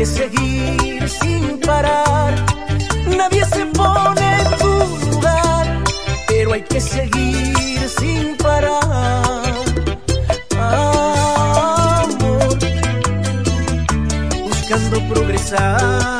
que seguir sin parar. Nadie se pone en tu lugar, pero hay que seguir sin parar. Amor, buscando progresar.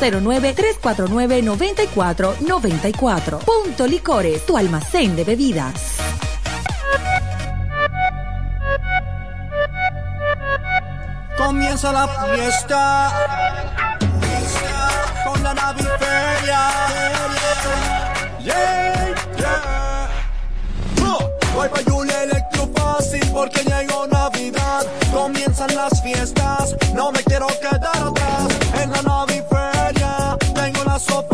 809-349-9494. Punto Licores, tu almacén de bebidas. Comienza la fiesta con la naviferia. Yeah, yeah. Oh, Vuelve Julia Electro fácil porque llegó Navidad. Comienzan las fiestas, no me quiero quedar atrás. Naviferia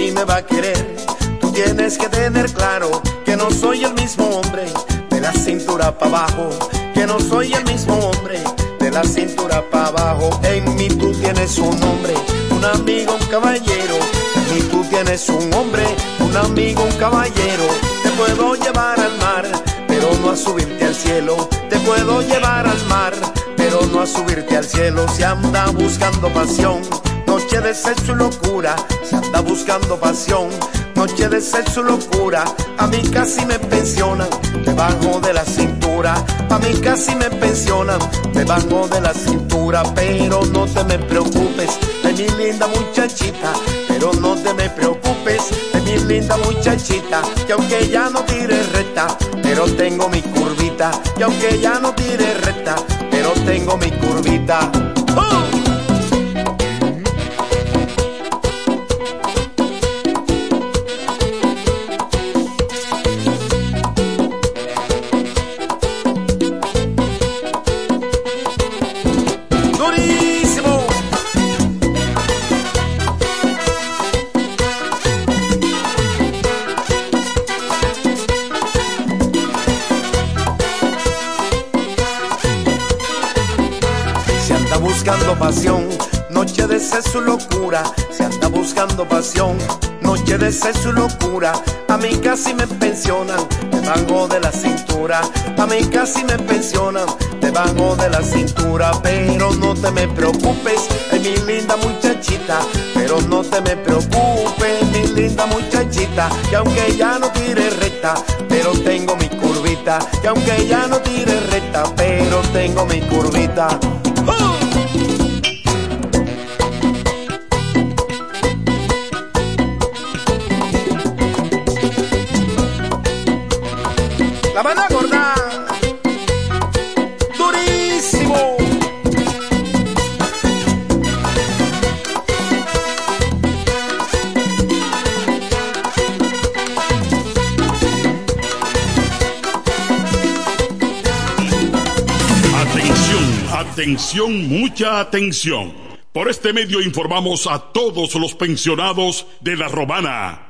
Si me va a querer, tú tienes que tener claro que no soy el mismo hombre de la cintura para abajo, que no soy el mismo hombre de la cintura para abajo. En mí tú tienes un hombre, un amigo, un caballero. En mí tú tienes un hombre, un amigo, un caballero. Te puedo llevar al mar, pero no a subirte al cielo. Te puedo llevar al mar, pero no a subirte al cielo. Se anda buscando pasión, noche de sexo y locura. Se anda buscando pasión, noche de sexo y locura. A mí casi me pensionan debajo de la cintura. A mí casi me pensionan debajo de la cintura. Pero no te me preocupes de mi linda muchachita. Pero no te me preocupes de mi linda muchachita. Que aunque ya no tire recta, pero tengo mi curvita. Y aunque ya no tire recta, pero tengo mi curvita. ¡Oh! Buscando pasión, noche de sexo y locura. Se anda buscando pasión, noche de sexo y locura. A mí casi me pensionan debajo de la cintura. A mí casi me pensionan debajo de la cintura. Pero no te me preocupes, es mi linda muchachita. Pero no te me preocupes, mi linda muchachita. Que aunque ya no tire recta, pero tengo mi curvita. Que aunque ya no tire recta, pero tengo mi curvita. ¡Oh! La banda gorda. Durísimo. Atención, atención, mucha atención. Por este medio informamos a todos los pensionados de La Romana,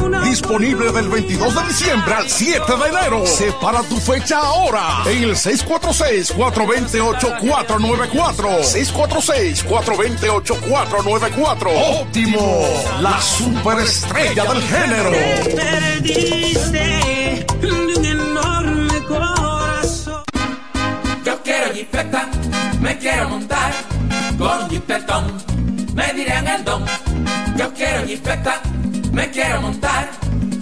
Disponible del 22 de diciembre al 7 de enero. Separa tu fecha ahora. En el 646-428-494. 646-428-494. Óptimo. La superestrella del género. Te perdiste de un enorme corazón. Yo quiero jipeta, me quiero montar con jipetón, me dirán el don. Yo quiero jipeta, me quiero montar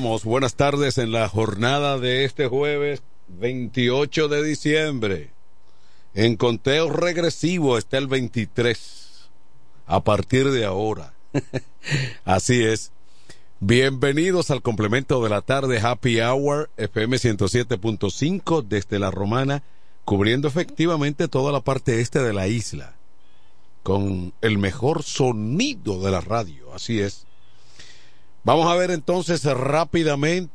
Buenas tardes en la jornada de este jueves 28 de diciembre. En conteo regresivo está el 23. A partir de ahora. Así es. Bienvenidos al complemento de la tarde Happy Hour FM 107.5 desde la Romana, cubriendo efectivamente toda la parte este de la isla, con el mejor sonido de la radio. Así es. Vamos a ver entonces rápidamente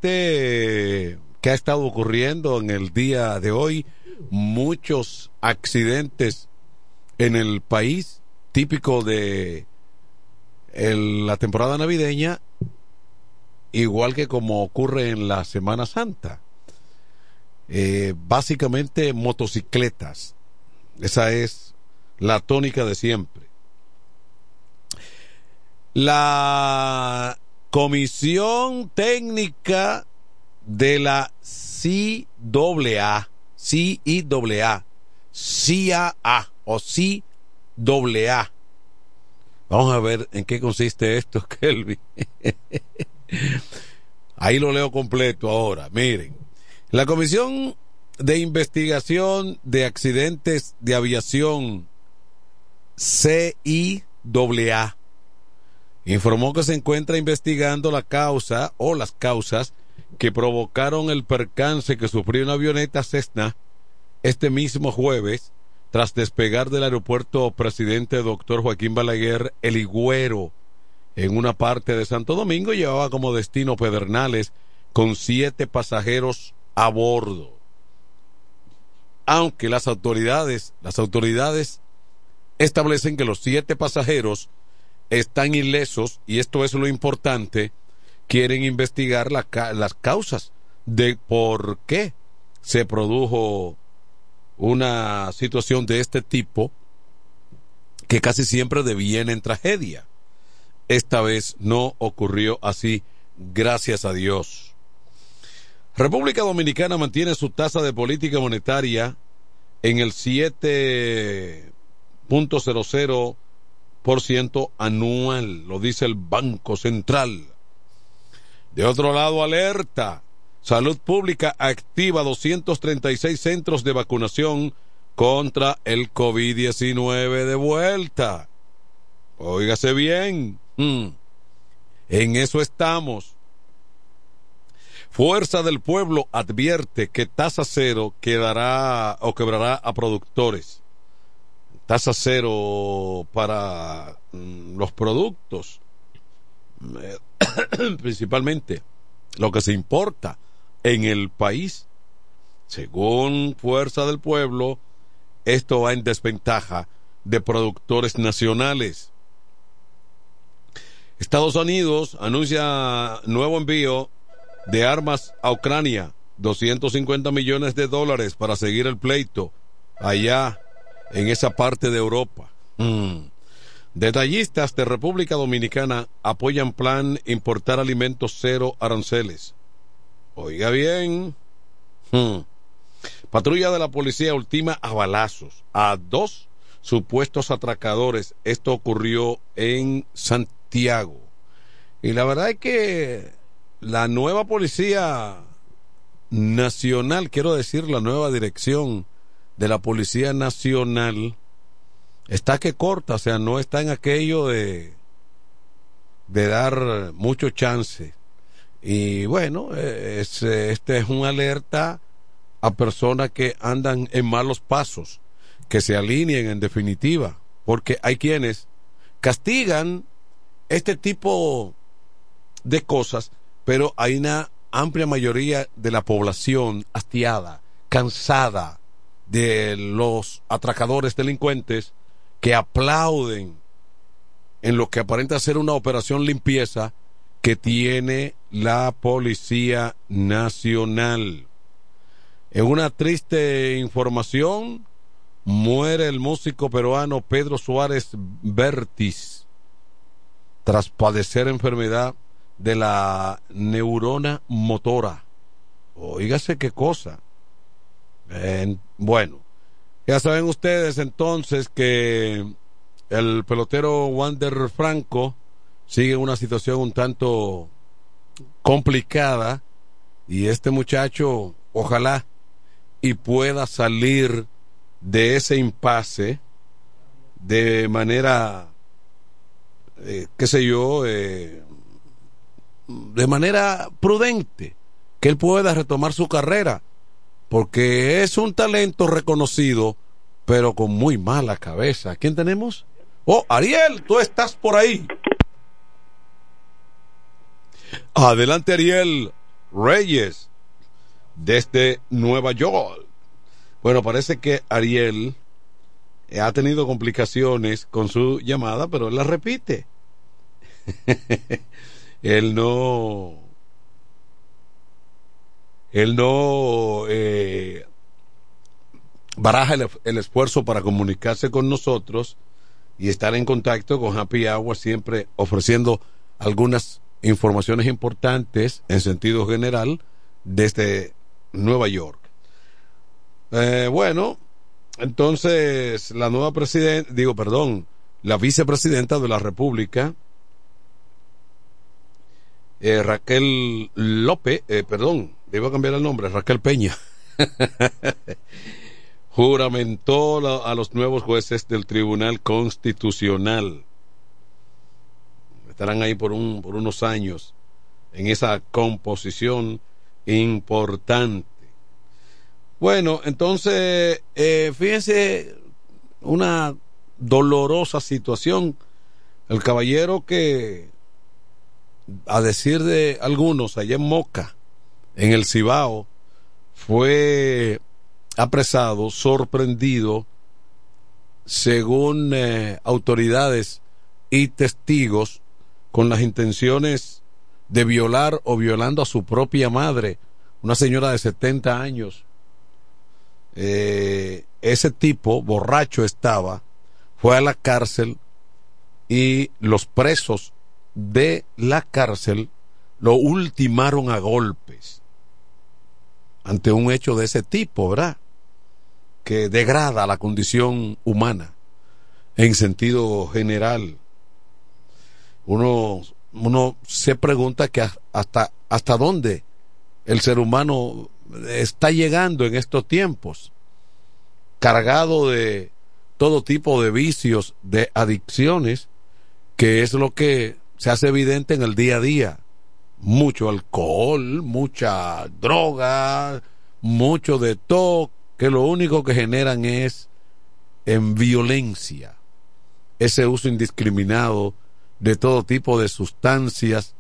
qué ha estado ocurriendo en el día de hoy. Muchos accidentes en el país, típico de la temporada navideña, igual que como ocurre en la Semana Santa. Eh, básicamente motocicletas. Esa es la tónica de siempre. La Comisión Técnica de la CAA, CIAA, CAA o CAA. Vamos a ver en qué consiste esto, Kelvin. Ahí lo leo completo ahora. Miren, la Comisión de Investigación de Accidentes de Aviación CIAA informó que se encuentra investigando la causa o las causas que provocaron el percance que sufrió una avioneta Cessna este mismo jueves tras despegar del aeropuerto presidente doctor Joaquín Balaguer El Higüero en una parte de Santo Domingo llevaba como destino Pedernales con siete pasajeros a bordo. Aunque las autoridades, las autoridades establecen que los siete pasajeros están ilesos, y esto es lo importante, quieren investigar las causas de por qué se produjo una situación de este tipo que casi siempre deviene en tragedia. Esta vez no ocurrió así, gracias a Dios. República Dominicana mantiene su tasa de política monetaria en el 7.00 ciento anual, lo dice el Banco Central. De otro lado, alerta. Salud Pública activa 236 centros de vacunación contra el COVID-19 de vuelta. Óigase bien. Hmm. En eso estamos. Fuerza del Pueblo advierte que tasa cero quedará o quebrará a productores. Tasa cero para mm, los productos, eh, principalmente lo que se importa en el país. Según Fuerza del Pueblo, esto va en desventaja de productores nacionales. Estados Unidos anuncia nuevo envío de armas a Ucrania, 250 millones de dólares para seguir el pleito allá en esa parte de Europa. Mm. Detallistas de República Dominicana apoyan plan importar alimentos cero aranceles. Oiga bien. Mm. Patrulla de la policía ultima a balazos a dos supuestos atracadores. Esto ocurrió en Santiago. Y la verdad es que la nueva policía nacional, quiero decir, la nueva dirección de la Policía Nacional, está que corta, o sea, no está en aquello de, de dar mucho chance. Y bueno, es, este es un alerta a personas que andan en malos pasos, que se alineen en definitiva, porque hay quienes castigan este tipo de cosas, pero hay una amplia mayoría de la población hastiada, cansada de los atracadores delincuentes que aplauden en lo que aparenta ser una operación limpieza que tiene la Policía Nacional. En una triste información, muere el músico peruano Pedro Suárez Bertis tras padecer enfermedad de la neurona motora. Oígase qué cosa. Bueno, ya saben ustedes entonces que el pelotero Wander Franco sigue en una situación un tanto complicada y este muchacho ojalá y pueda salir de ese impasse de manera, eh, qué sé yo, eh, de manera prudente, que él pueda retomar su carrera, porque es un talento reconocido, pero con muy mala cabeza. ¿Quién tenemos? Oh, Ariel, tú estás por ahí. Adelante, Ariel Reyes, desde Nueva York. Bueno, parece que Ariel ha tenido complicaciones con su llamada, pero él la repite. él no él no eh, baraja el, esfuerzo para comunicarse con nosotros y estar en contacto con Happy Hour siempre ofreciendo algunas informaciones importantes en sentido general desde Nueva York. Eh, bueno, entonces la nueva presidenta, digo, perdón, la vicepresidenta de la República, eh, Raquel López, eh, perdón, debo cambiar el nombre, Raquel Peña, juramentó a los nuevos jueces del Tribunal Constitucional. Estarán ahí por, un, por unos años en esa composición importante. Bueno, entonces, eh, fíjense, una dolorosa situación. El caballero que a decir de algunos, allá en Moca, en el Cibao, fue apresado, sorprendido, según eh, autoridades y testigos, con las intenciones de violar o violando a su propia madre, una señora de 70 años. Eh, ese tipo, borracho estaba, fue a la cárcel y los presos de la cárcel lo ultimaron a golpes ante un hecho de ese tipo, ¿verdad? Que degrada la condición humana en sentido general. Uno, uno se pregunta que hasta, hasta dónde el ser humano está llegando en estos tiempos, cargado de todo tipo de vicios, de adicciones, que es lo que se hace evidente en el día a día mucho alcohol, mucha droga, mucho de todo, que lo único que generan es en violencia, ese uso indiscriminado de todo tipo de sustancias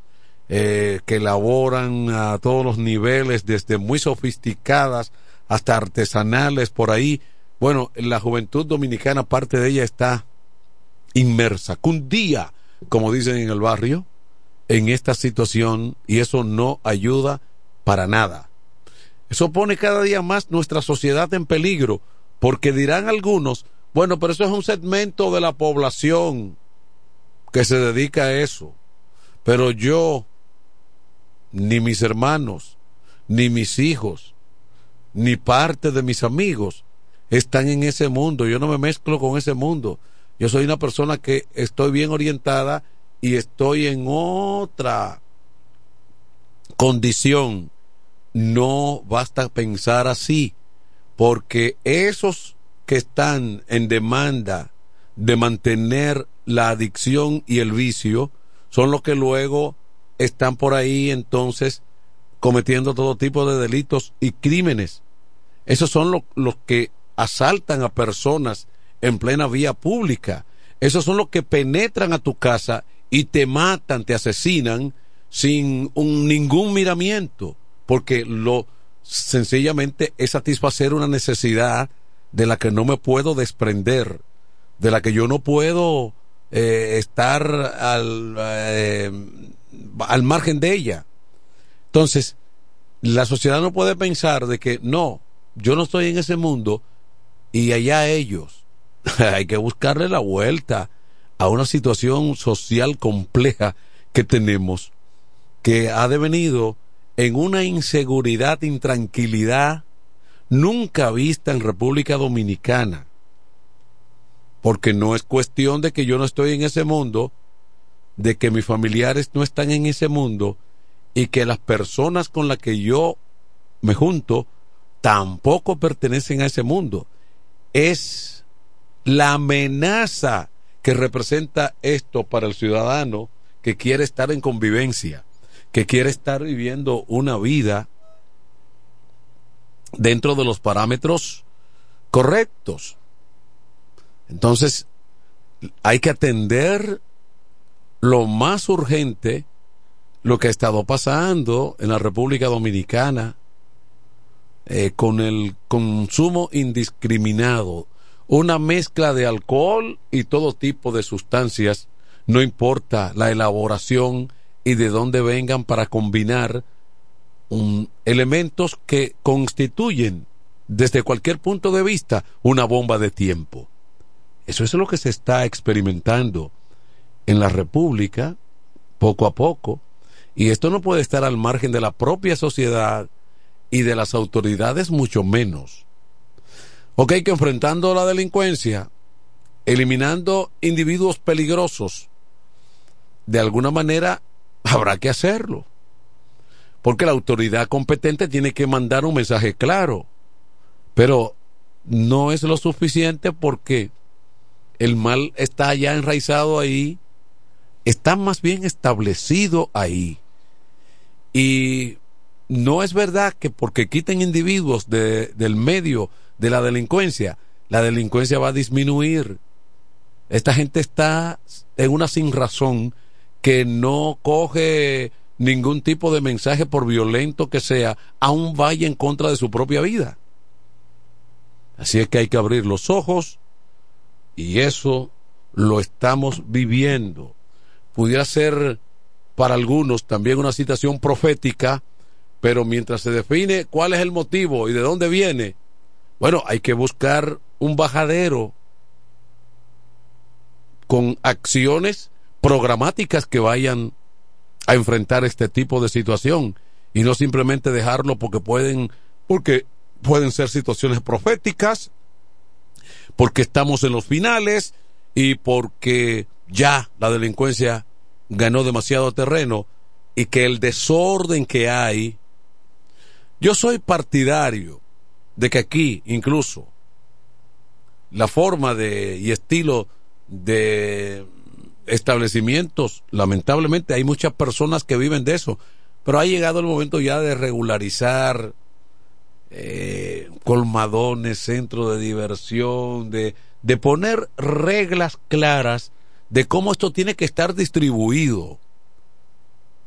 eh, que elaboran a todos los niveles, desde muy sofisticadas hasta artesanales por ahí. Bueno, la juventud dominicana, parte de ella está inmersa, día, como dicen en el barrio, en esta situación y eso no ayuda para nada. Eso pone cada día más nuestra sociedad en peligro, porque dirán algunos, bueno, pero eso es un segmento de la población que se dedica a eso. Pero yo, ni mis hermanos, ni mis hijos, ni parte de mis amigos están en ese mundo. Yo no me mezclo con ese mundo. Yo soy una persona que estoy bien orientada y estoy en otra condición. No basta pensar así, porque esos que están en demanda de mantener la adicción y el vicio son los que luego están por ahí entonces cometiendo todo tipo de delitos y crímenes. Esos son los que asaltan a personas en plena vía pública. Esos son los que penetran a tu casa y te matan, te asesinan sin un, ningún miramiento, porque lo sencillamente es satisfacer una necesidad de la que no me puedo desprender, de la que yo no puedo eh, estar al, eh, al margen de ella. Entonces, la sociedad no puede pensar de que no, yo no estoy en ese mundo y allá ellos. Hay que buscarle la vuelta a una situación social compleja que tenemos, que ha devenido en una inseguridad, intranquilidad nunca vista en República Dominicana. Porque no es cuestión de que yo no estoy en ese mundo, de que mis familiares no están en ese mundo y que las personas con las que yo me junto tampoco pertenecen a ese mundo. Es la amenaza que representa esto para el ciudadano que quiere estar en convivencia, que quiere estar viviendo una vida dentro de los parámetros correctos. Entonces, hay que atender lo más urgente, lo que ha estado pasando en la República Dominicana eh, con el consumo indiscriminado una mezcla de alcohol y todo tipo de sustancias, no importa la elaboración y de dónde vengan para combinar elementos que constituyen desde cualquier punto de vista una bomba de tiempo. Eso es lo que se está experimentando en la República poco a poco y esto no puede estar al margen de la propia sociedad y de las autoridades mucho menos. Ok, que enfrentando la delincuencia, eliminando individuos peligrosos, de alguna manera habrá que hacerlo. Porque la autoridad competente tiene que mandar un mensaje claro. Pero no es lo suficiente porque el mal está ya enraizado ahí, está más bien establecido ahí. Y no es verdad que porque quiten individuos del medio de la delincuencia, la delincuencia va a disminuir. Esta gente está en una sin razón que no coge ningún tipo de mensaje por violento que sea, aún vaya en contra de su propia vida. Así es que hay que abrir los ojos y eso lo estamos viviendo. Pudiera ser para algunos también una situación profética, pero mientras se define cuál es el motivo y de dónde viene, bueno, hay que buscar un bajadero con acciones programáticas que vayan a enfrentar este tipo de situación y no simplemente dejarlo porque pueden porque pueden ser situaciones proféticas porque estamos en los finales y porque ya la delincuencia ganó demasiado terreno y que el desorden que hay yo soy partidario de que aquí incluso la forma de y estilo de establecimientos, lamentablemente hay muchas personas que viven de eso. pero ha llegado el momento ya de regularizar eh, colmadones, centros de diversión, de, de poner reglas claras de cómo esto tiene que estar distribuido.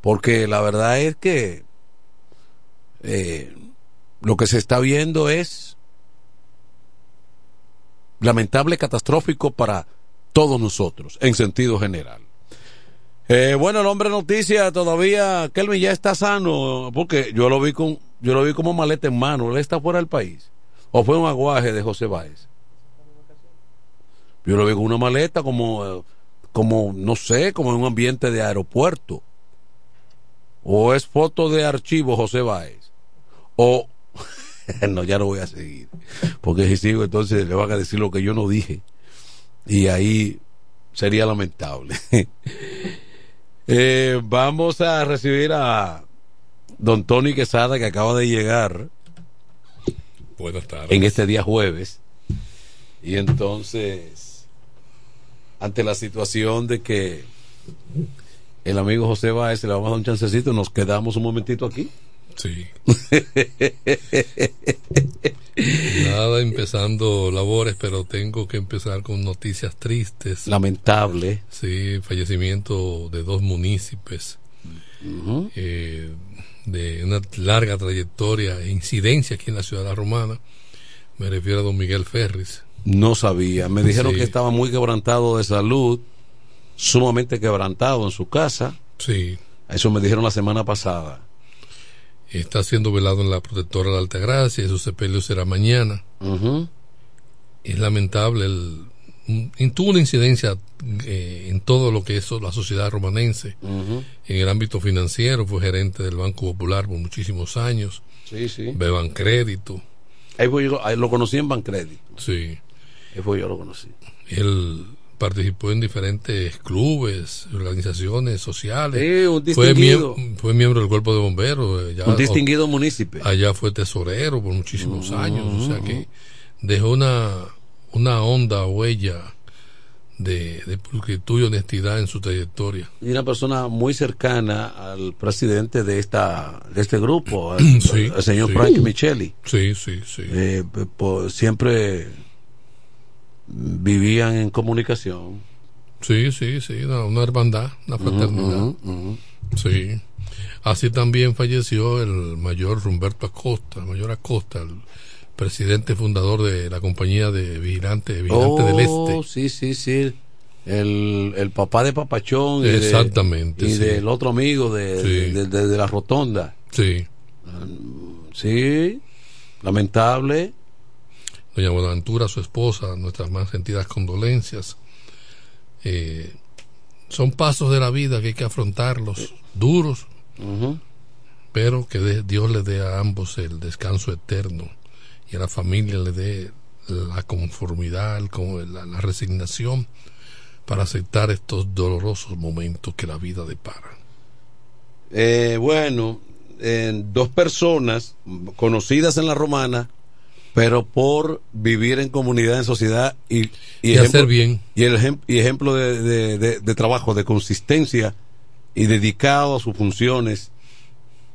Porque la verdad es que eh, lo que se está viendo es lamentable, catastrófico para todos nosotros, en sentido general. Eh, bueno, el hombre noticia todavía, Kelvin ya está sano, porque yo lo vi con, yo lo vi como maleta en mano, él está fuera del país. O fue un aguaje de José Báez. Yo lo vi con una maleta como, como, no sé, como en un ambiente de aeropuerto. O es foto de archivo José Báez. O, no, ya no voy a seguir. Porque si sigo, entonces le van a decir lo que yo no dije. Y ahí sería lamentable. Eh, vamos a recibir a don Tony Quesada que acaba de llegar. Buenas tardes. En este día jueves. Y entonces, ante la situación de que el amigo José Báez le vamos a dar un chancecito, nos quedamos un momentito aquí. Sí. Nada, empezando labores, pero tengo que empezar con noticias tristes. Lamentable. Sí, fallecimiento de dos municipios. eh, de una larga trayectoria e incidencia aquí en la ciudad romana. Me refiero a don Miguel Ferris. No sabía. Me dijeron Sí. que estaba muy quebrantado de salud, sumamente quebrantado en su casa. Sí. Eso me dijeron la semana pasada. Está siendo velado en la protectora de la Altagracia y su sepelio será mañana. Es lamentable. El, un- tuvo una incidencia eh, en todo lo que es la sociedad romanense. En el ámbito financiero fue gerente del Banco Popular por muchísimos años. Sí, sí. Beban crédito. Ahí fue yo- ahí lo conocí en Bancredit. Sí. Ahí fue yo lo conocí. Él participó en diferentes clubes, organizaciones sociales. Sí, un fue, distinguido. miem- fue miembro del cuerpo de bomberos. eh, ya- Un distinguido municipio. Allá fue tesorero por muchísimos años. O sea que dejó una, una honda huella de, de pulcritud y honestidad en su trayectoria. Y una persona muy cercana al presidente de esta de este grupo, al, Sí, al señor sí. Frank Micheli. Sí, sí, sí. Eh, siempre vivían en comunicación. Sí, sí, sí, una, una hermandad, una fraternidad. Sí. Así también falleció el mayor Humberto Acosta, el mayor Acosta, el presidente fundador de la compañía de vigilantes Vigilante del Este. Oh, sí, sí, sí. El, el papá de Papachón. y de- Exactamente, y del otro amigo de, Sí. de, de- de la Rotonda. Sí. Sí, lamentable. Doña Buenaventura, su esposa, nuestras más sentidas condolencias. Eh, son pasos de la vida que hay que afrontarlos, duros, pero que Dios le dé a ambos el descanso eterno y a la familia le dé la conformidad, el- la, la resignación para aceptar estos dolorosos momentos que la vida depara. Eh, bueno, eh, dos personas conocidas en la romana, pero por vivir en comunidad, en sociedad y, Y hacer bien. Y, el ejem- y ejemplo de, de- de- de trabajo, de consistencia y dedicado a sus funciones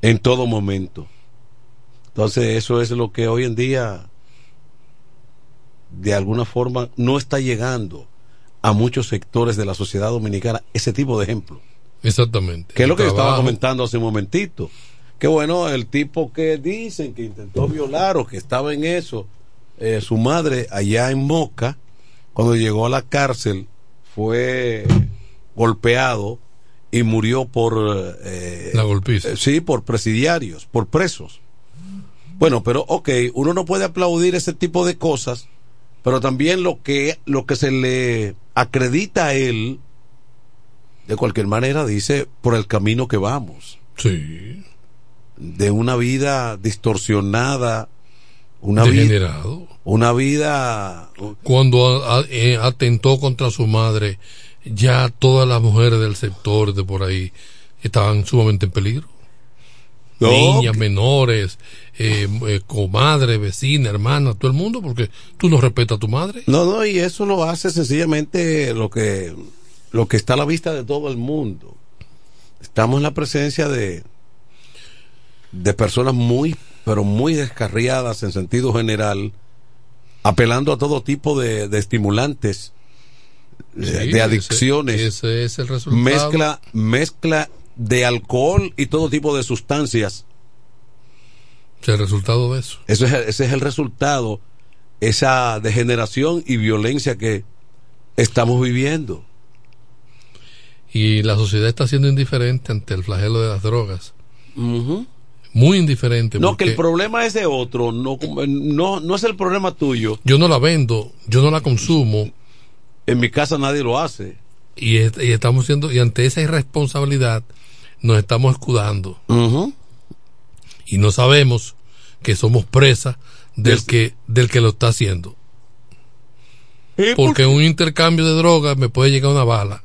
en todo momento. Entonces, eso es lo que hoy en día, de alguna forma, no está llegando a muchos sectores de la sociedad dominicana, ese tipo de ejemplo. Exactamente. Que es lo que yo estaba comentando hace un momentito. Que bueno, el tipo que dicen que intentó violar o que estaba en eso, eh, su madre allá en Moca, cuando llegó a la cárcel, fue golpeado y murió por... eh, La golpiza. eh, sí, por presidiarios, por presos. Bueno, pero ok, uno no puede aplaudir ese tipo de cosas, pero también lo que, lo que se le acredita a él, de cualquier manera, dice por el camino que vamos. Sí. De una vida distorsionada, una vida, una vida, Cuando a- a- eh, atentó contra su madre, ya todas las mujeres del sector de por ahí estaban sumamente en peligro. No, Niñas, menores, eh, eh, comadre, vecina, hermana, todo el mundo, porque tú no respetas a tu madre. No, no, y eso lo hace sencillamente lo que, lo que está a la vista de todo el mundo. Estamos en la presencia de, de personas muy, pero muy descarriadas en sentido general, apelando a todo tipo de, de estimulantes, de, Sí, de adicciones. ese es el resultado. Mezcla, mezcla de alcohol y todo tipo de sustancias. El resultado de eso. Eso es, ese es el resultado, esa degeneración y violencia que estamos viviendo. Y la sociedad está siendo indiferente ante el flagelo de las drogas. Ujú. Muy indiferente. No, que el problema es de otro, no, no, no es el problema tuyo. Yo no la vendo, yo no la consumo. En mi casa nadie lo hace. Y estamos siendo, y ante esa irresponsabilidad nos estamos escudando. Y no sabemos que somos presa del que, del que lo está haciendo. Porque en un intercambio de drogas me puede llegar una bala.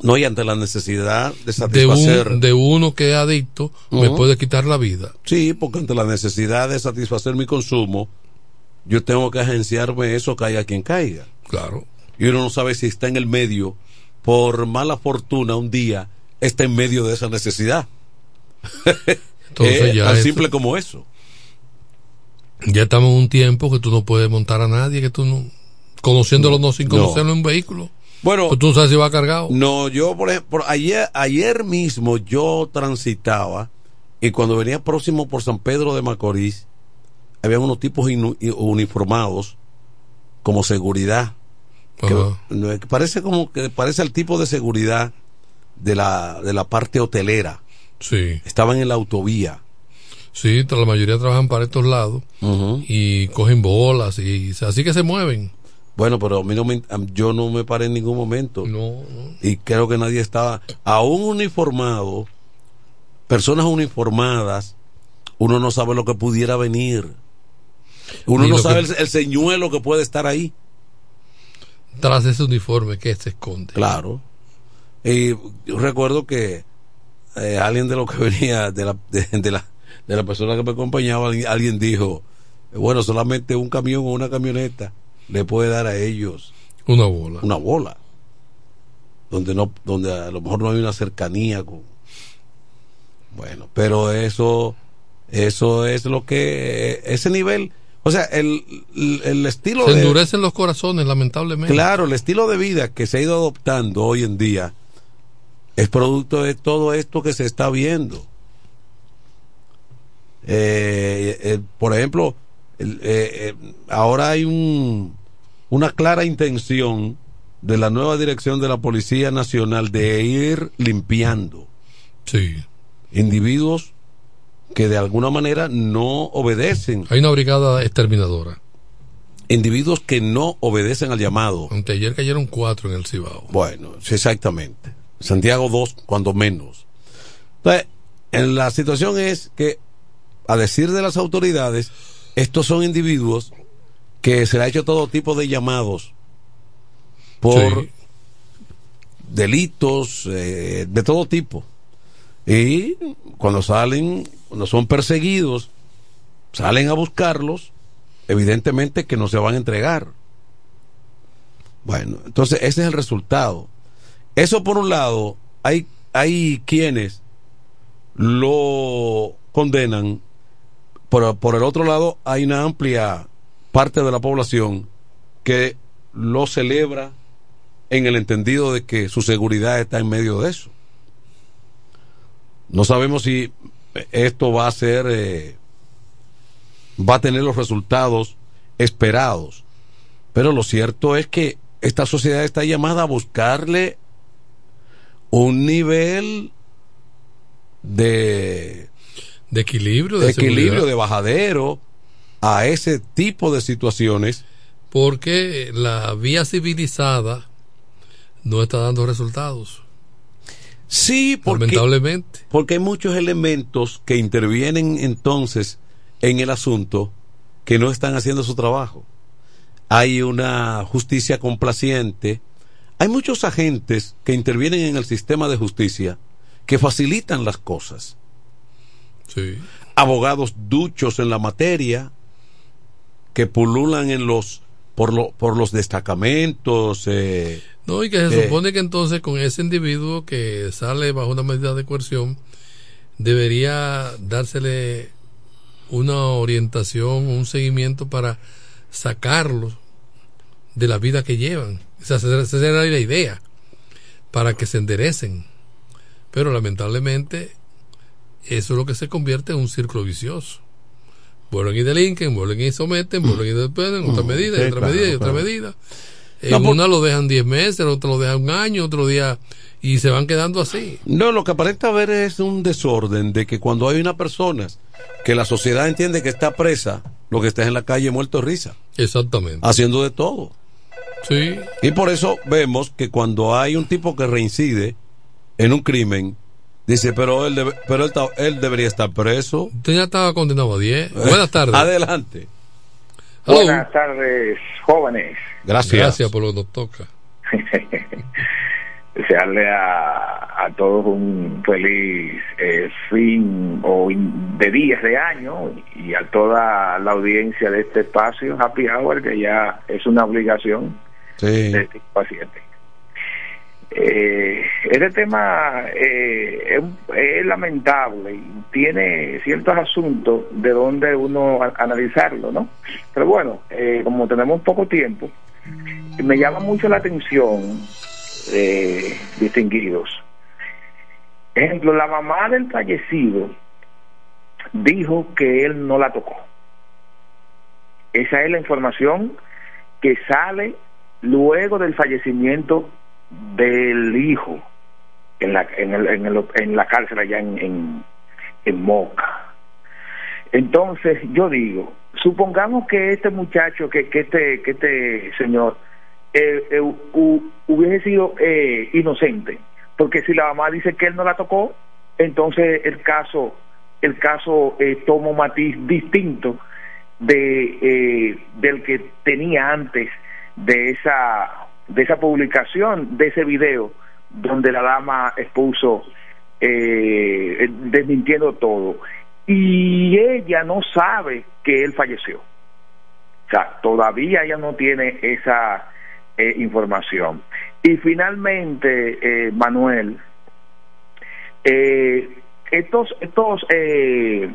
No, y ante la necesidad de De, satisfacer. un, de uno que es adicto me puede quitar la vida. Sí, porque ante la necesidad de satisfacer mi consumo, yo tengo que agenciarme eso, caiga quien caiga. Claro. Y uno no sabe si está en el medio, por mala fortuna, un día está en medio de esa necesidad. Entonces Eh, ya tan simple como eso. Ya estamos en un tiempo que tú no puedes montar a nadie, que tú no, conociéndolo no sin No. conocerlo en un vehículo. Bueno, tú no sabes si va cargado. No, yo por ejemplo, ayer, ayer mismo yo transitaba y cuando venía próximo por San Pedro de Macorís, había unos tipos uniformados como seguridad. Que parece como que parece el tipo de seguridad de la, de la parte hotelera. Sí. Estaban en la autovía. Sí, la mayoría trabajan para estos lados y cogen bolas y así que se mueven. Bueno, pero a mí no me, yo no me paré en ningún momento. No, Y creo que nadie estaba, aún uniformado, personas uniformadas, uno no sabe lo que pudiera venir. Uno Ni no sabe que- el, el señuelo que puede estar ahí. Tras ese uniforme que se esconde. Claro. Y yo recuerdo que eh, alguien de lo que venía, de la, de, de la, de la persona que me acompañaba, alguien dijo, bueno, solamente un camión o una camioneta le puede dar a ellos Una bola. una bola. Donde no, donde a lo mejor no hay una cercanía con. Bueno, pero eso, eso es lo que, ese nivel, o sea, el, el, estilo Se de, endurecen los corazones, lamentablemente. Claro, el estilo de vida que se ha ido adoptando hoy en día es producto de todo esto que se está viendo. Eh, eh, por ejemplo, el- eh, eh, ahora hay un, una clara intención de la nueva dirección de la Policía Nacional de ir limpiando Sí. individuos que de alguna manera no obedecen. Hay una brigada exterminadora. Individuos que no obedecen al llamado. Anteayer cayeron cuatro en el Cibao. Bueno, sí, exactamente. Santiago 2, cuando menos. Entonces, en la situación es que, a decir de las autoridades, estos son individuos que se le ha hecho todo tipo de llamados por Sí. delitos eh, de todo tipo. Y cuando salen, cuando son perseguidos, salen a buscarlos, evidentemente que no se van a entregar. Bueno, entonces ese es el resultado. Eso por un lado, hay, hay quienes lo condenan, pero por el otro lado hay una amplia parte de la población que lo celebra en el entendido de que su seguridad está en medio de eso. No sabemos si esto va a ser, eh, va a tener los resultados esperados, pero lo cierto es que esta sociedad está llamada a buscarle un nivel de, De equilibrio, de, de equilibrio, seguridad. de bajadero a ese tipo de situaciones. Porque la vía civilizada no está dando resultados. Sí, porque, Lamentablemente. porque hay muchos elementos que intervienen entonces en el asunto que no están haciendo su trabajo. Hay una justicia complaciente. Hay muchos agentes que intervienen en el sistema de justicia que facilitan las cosas. Sí. Abogados duchos en la materia que pululan en los por, lo, por los destacamentos. eh, No, y que se eh, supone que entonces con ese individuo que sale bajo una medida de coerción, debería dársele una orientación, un seguimiento para sacarlos de la vida que llevan. Esa sería la idea, para que se enderecen. Pero lamentablemente eso es lo que se convierte en un círculo vicioso. Vuelven y delinquen, vuelven y someten, vuelven y despeden, otra medida, y otra medida, y otra medida. En una lo dejan 10 meses, en otra lo dejan un año, otro día, y se van quedando así. No, lo que aparenta ver es un desorden de que cuando hay una persona que la sociedad entiende que está presa, lo que está en la calle muerto de risa. Exactamente. Haciendo de todo. Sí. Y por eso vemos que cuando hay un tipo que reincide en un crimen, dice, pero él, debe- pero él, debería estar preso. Usted ya estaba condenado a 10. Buenas tardes. Adelante. Hello. Buenas tardes, jóvenes. Gracias. Gracias por lo que nos toca. Desearle a, a todos un feliz eh, fin o in- de días de año y a toda la audiencia de este espacio, Happy Hour, que ya es una obligación Sí. de 5 a 7. Eh, este tema eh, es, es lamentable y tiene ciertos asuntos de donde uno analizarlo, ¿no? Pero bueno, eh, como tenemos poco tiempo, me llama mucho la atención, eh, distinguidos. Ejemplo, la mamá del fallecido dijo que él no la tocó. Esa es la información que sale luego del fallecimiento del hijo en la, en el- en el- en la cárcel allá en, en, Moca. Entonces, yo digo, supongamos que este muchacho, que, que este, que este señor, eh, eh, hu- hubiese sido eh, inocente, porque si la mamá dice que él no la tocó, entonces el caso, el caso eh, toma un matiz distinto de eh, del que tenía antes de esa de esa publicación de ese video donde la dama expuso eh, desmintiendo todo y ella no sabe que él falleció o sea todavía ella no tiene esa eh, información y finalmente eh, Manuel eh, estos estos eh,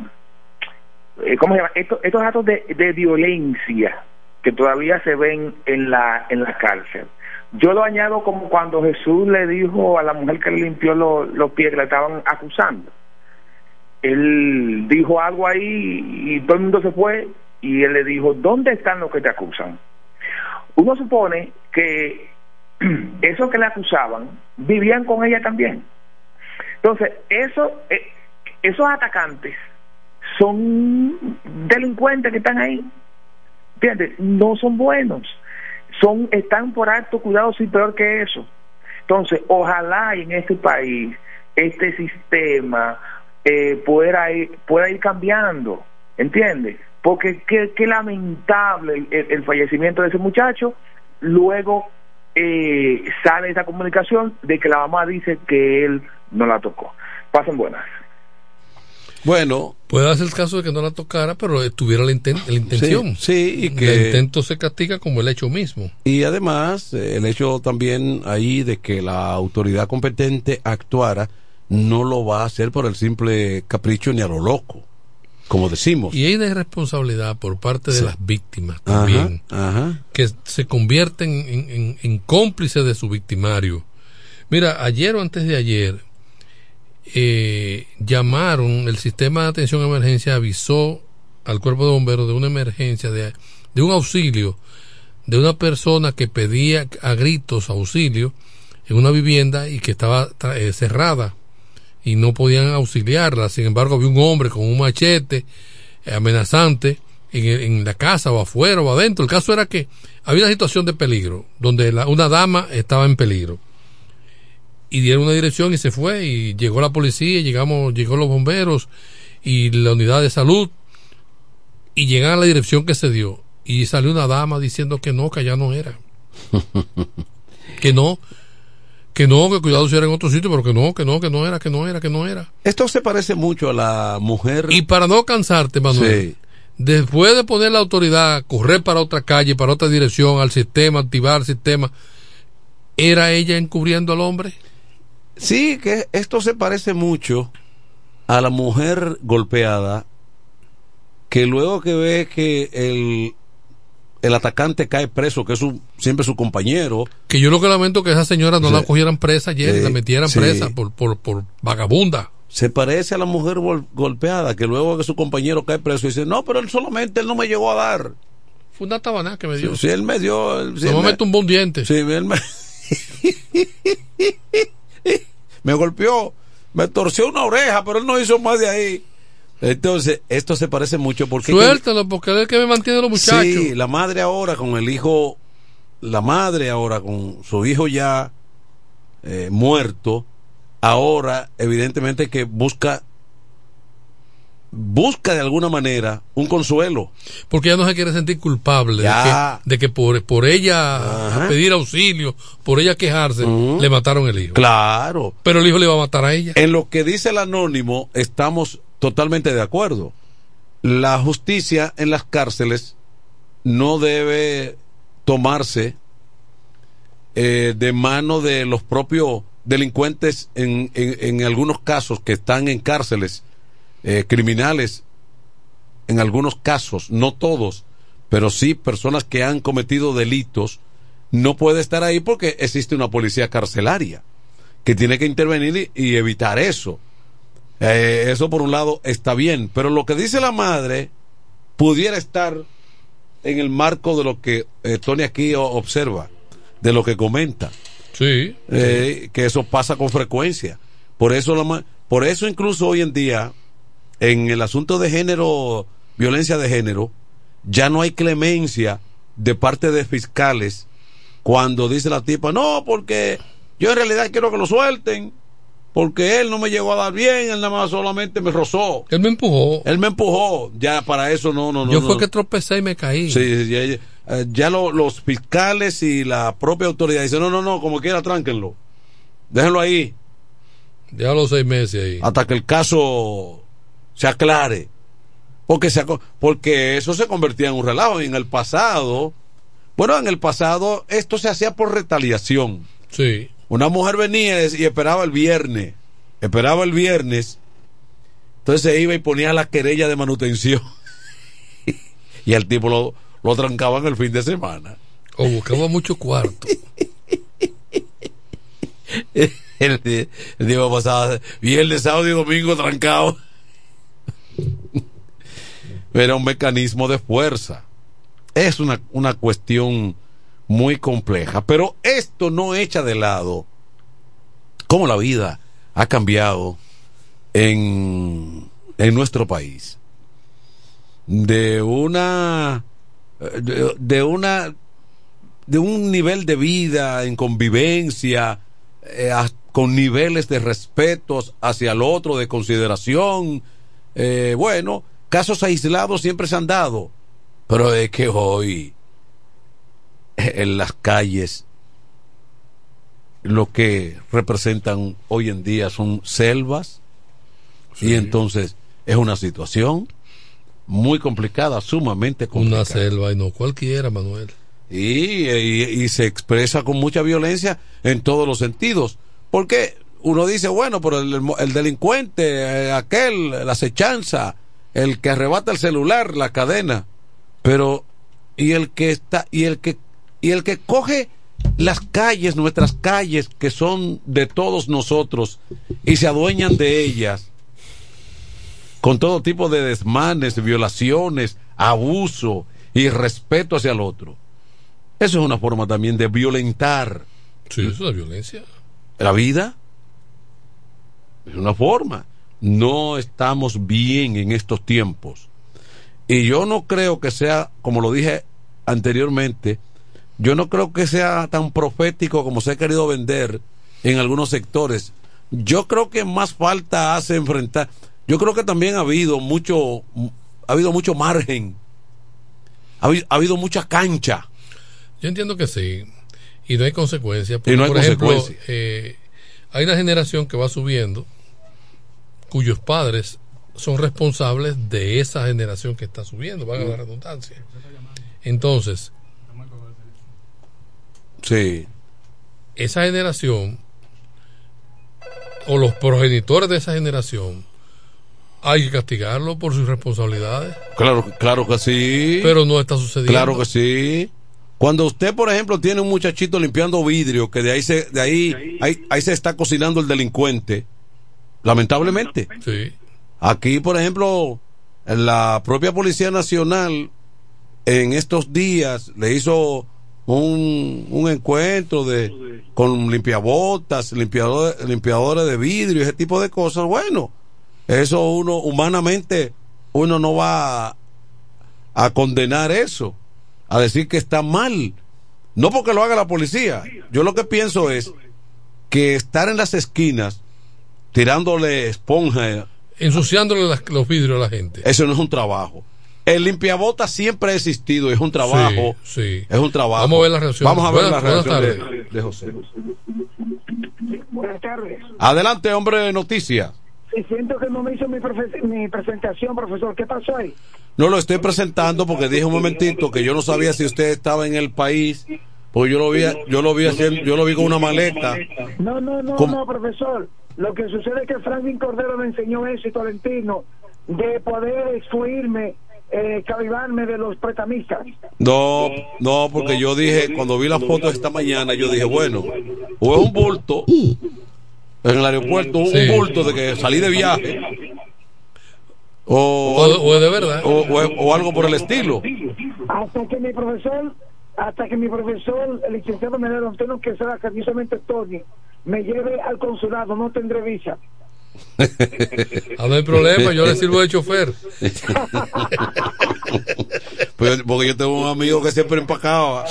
eh, ¿cómo se llama? Estos, estos actos de, de violencia que todavía se ven en la en la cárcel. Yo lo añado como cuando Jesús le dijo a la mujer que le limpió lo- los pies que la estaban acusando. Él dijo algo ahí y todo el mundo se fue y él le dijo, ¿dónde están los que te acusan? Uno supone que esos que le acusaban vivían con ella también. Entonces, eh, esos atacantes son delincuentes que están ahí. ¿Entiendes? No son buenos. Son, están por alto cuidado y peor que eso. Entonces, ojalá en este país este sistema eh, pueda, ir, pueda ir cambiando. ¿Entiendes? Porque qué, qué lamentable el, el fallecimiento de ese muchacho. Luego eh, sale esa comunicación de que la mamá dice que él no la tocó. Pasen buenas. Bueno. Puede darse el caso de que no la tocara, pero tuviera la, inten- la intención. Sí, sí, y que- El intento se castiga como el hecho mismo. Y además, el hecho también ahí de que la autoridad competente actuara no lo va a hacer por el simple capricho ni a lo loco, como decimos. Y hay una irresponsabilidad por parte de Sí. las víctimas Ajá, también, ajá. que se convierten en, en- en cómplices de su victimario. Mira, ayer o antes de ayer, eh, llamaron, el sistema de atención a emergencia avisó al cuerpo de bomberos de una emergencia, de, de un auxilio, de una persona que pedía a gritos auxilio en una vivienda y que estaba eh, cerrada y no podían auxiliarla. Sin embargo, había un hombre con un machete eh, amenazante en, en la casa o afuera o adentro. El caso era que había una situación de peligro, donde la- una dama estaba en peligro. Y dieron una dirección y se fue y llegó la policía, llegamos, llegó los bomberos y la unidad de salud y llegan a la dirección que se dio y salió una dama diciendo que no, que allá no era. que no, que no, que cuidado si era en otro sitio, pero que no, que no, que no era, que no era, que no era. Esto se parece mucho a la mujer. Y para no cansarte, Manuel, Sí. después de poner la autoridad correr para otra calle, para otra dirección, al sistema, activar el sistema, ¿era ella encubriendo al hombre? Sí, que esto se parece mucho a la mujer golpeada que luego que ve que el, el atacante cae preso, que es su, siempre su compañero. Que yo lo que lamento es que esa señora no Sí. la cogieran presa ayer, Sí, la metieran sí. presa por, por, por vagabunda. Se parece a la mujer gol- golpeada, que luego que su compañero cae preso dice, no, pero él solamente él no me llegó a dar. Fue una tabaná que me dio. Si él me dio... él- sí, No él me me- meto un buen diente. Sí, él me... me golpeó, me torció una oreja, pero él no hizo más de ahí. Entonces, esto se parece mucho porque... Suéltalo, porque él es el que me mantiene los muchachos. Sí, la madre ahora con el hijo, la madre ahora con su hijo ya eh, muerto, ahora evidentemente que busca, busca de alguna manera un consuelo. Porque ella no se quiere sentir culpable de que, de que por, por ella pedir auxilio, por ella quejarse, le mataron el hijo. Claro. Pero el hijo le iba a matar a ella. En lo que dice el anónimo estamos totalmente de acuerdo. La justicia en las cárceles no debe tomarse eh, de mano de los propios delincuentes en, en- en algunos casos que están en cárceles eh, criminales, en algunos casos, no todos, pero sí personas que han cometido delitos, no puede estar ahí porque existe una policía carcelaria que tiene que intervenir y, y evitar eso. Eh, eso por un lado está bien, pero lo que dice la madre pudiera estar en el marco de lo que eh, Tony aquí observa, de lo que comenta. Sí. Eh, que eso pasa con frecuencia. Por eso, la por eso incluso hoy en día, en el asunto de género, violencia de género, ya no hay clemencia de parte de fiscales cuando dice la tipa, no, porque yo en realidad quiero que lo suelten, porque él no me llegó a dar bien, él nada más solamente me rozó. Él me empujó. Él me empujó. Ya para eso no, no, no. Yo no. fue que tropecé y me caí. Sí, ya, ya, eh, ya lo- los fiscales y la propia autoridad dicen, no, no, no, como quiera, tránquenlo. Déjenlo ahí. Ya a los seis meses ahí. Hasta que el caso se aclare. Porque, se, porque eso se convertía en un relajo. Y en el pasado, bueno, en el pasado esto se hacía por retaliación. Sí. Una mujer venía y esperaba el viernes. Esperaba el viernes. Entonces se iba y ponía la querella de manutención. y el tipo lo, lo trancaban el fin de semana. O buscaba mucho cuarto. el, el día pasado, viernes, sábado y domingo trancado. Era un mecanismo de fuerza. Es una, una cuestión muy compleja. Pero esto no echa de lado cómo la vida ha cambiado en, en nuestro país. De una. De, una. De un nivel de vida en convivencia, eh, con niveles de respetos hacia el otro, de consideración. Eh, bueno, casos aislados siempre se han dado, pero es que hoy en las calles lo que representan hoy en día son selvas y entonces es una situación muy complicada, sumamente complicada. Una selva y no cualquiera, Manuel. Y, y- y se expresa con mucha violencia en todos los sentidos. Porque uno dice, bueno, pero el, el delincuente, eh, aquel, la acechanza, el que arrebata el celular, la cadena, pero y el que está y el que y el que coge las calles, nuestras calles que son de todos nosotros y se adueñan de ellas con todo tipo de desmanes, violaciones, abuso y respeto hacia el otro. Eso es una forma también de violentar Sí, eso es la violencia. la vida. Es una forma. No estamos bien en estos tiempos. Y yo no creo que sea, como lo dije anteriormente, yo no creo que sea tan profético como se ha querido vender en algunos sectores. Yo creo que más falta hace enfrentar. Yo creo que también ha habido mucho, ha habido mucho margen. Ha habido, ha habido mucha cancha. Yo entiendo que sí. Y no hay consecuencias. Porque, Y no hay por ejemplo, eh, hay una generación que va subiendo cuyos padres son responsables de esa generación que está subiendo, valga la redundancia. Entonces, Sí. esa generación o los progenitores de esa generación Hay que castigarlo por sus responsabilidades. Claro, claro que sí. Pero no está sucediendo. Claro que sí. Cuando usted, por ejemplo, tiene un muchachito limpiando vidrio, que de ahí se, de ahí, ahí, ahí se está cocinando el delincuente, lamentablemente. Sí. Aquí, por ejemplo, la propia Policía Nacional en estos días le hizo un, un encuentro de con limpiabotas, limpiadores, limpiadores de vidrio, ese tipo de cosas. Bueno, eso uno humanamente uno no va a, a condenar eso, a decir que está mal. No porque lo haga la policía. Yo lo que pienso es que estar en las esquinas tirándole esponja Ensuciándole las- los vidrios a la gente. eso no es un trabajo. El limpiabotas siempre ha existido, es un trabajo. Sí, sí. Es un trabajo. Vamos a ver la reacción. Vamos a ver Buenas- la reacción de, tardes. de José. Buenas tardes. Adelante, hombre de noticias. Siento que no me hizo mi, profe- mi presentación, profesor. ¿Qué pasó ahí? No lo estoy presentando porque dije un momentito que yo no sabía si usted estaba en el país, porque yo lo vi, yo lo vi haciendo, yo lo vi con una maleta. No, no, no, ¿Cómo? no, profesor. Lo que sucede es que Franklin Cordero me enseñó eso y Tolentino de poder excluirme, eh, cavivarme de los pretamistas. No, no, porque yo dije, cuando vi las fotos esta mañana, yo dije, bueno, o es un bulto en el aeropuerto, un Sí. bulto de que salí de viaje, o, O- de verdad. o, o- o algo por el estilo. Hasta que mi profesor, hasta que mi profesor, el licenciado Menero Antonio Quesada, cariñosamente Tony, me lleve al consulado, no tendré visa. Ah, no hay problema, yo le sirvo de chofer. Pues, porque yo tengo un amigo que siempre empacaba.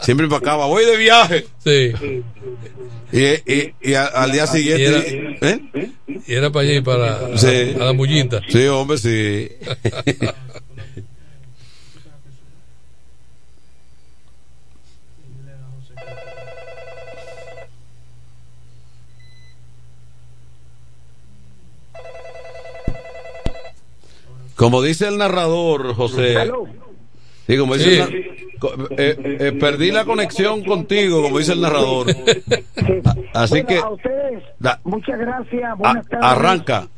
Siempre empacaba. Voy de viaje. Sí. Y, y- y a- al día siguiente. Y era- ¿eh? Y era para allí, para Sí. a la mullita. Sí, hombre, sí. Como dice el narrador, José. Sí, como dice Sí. el nar- co- eh, eh, perdí la conexión contigo, como dice el narrador. Así Bueno, que a ustedes, da- muchas gracias. a- Buenas tardes. arranca.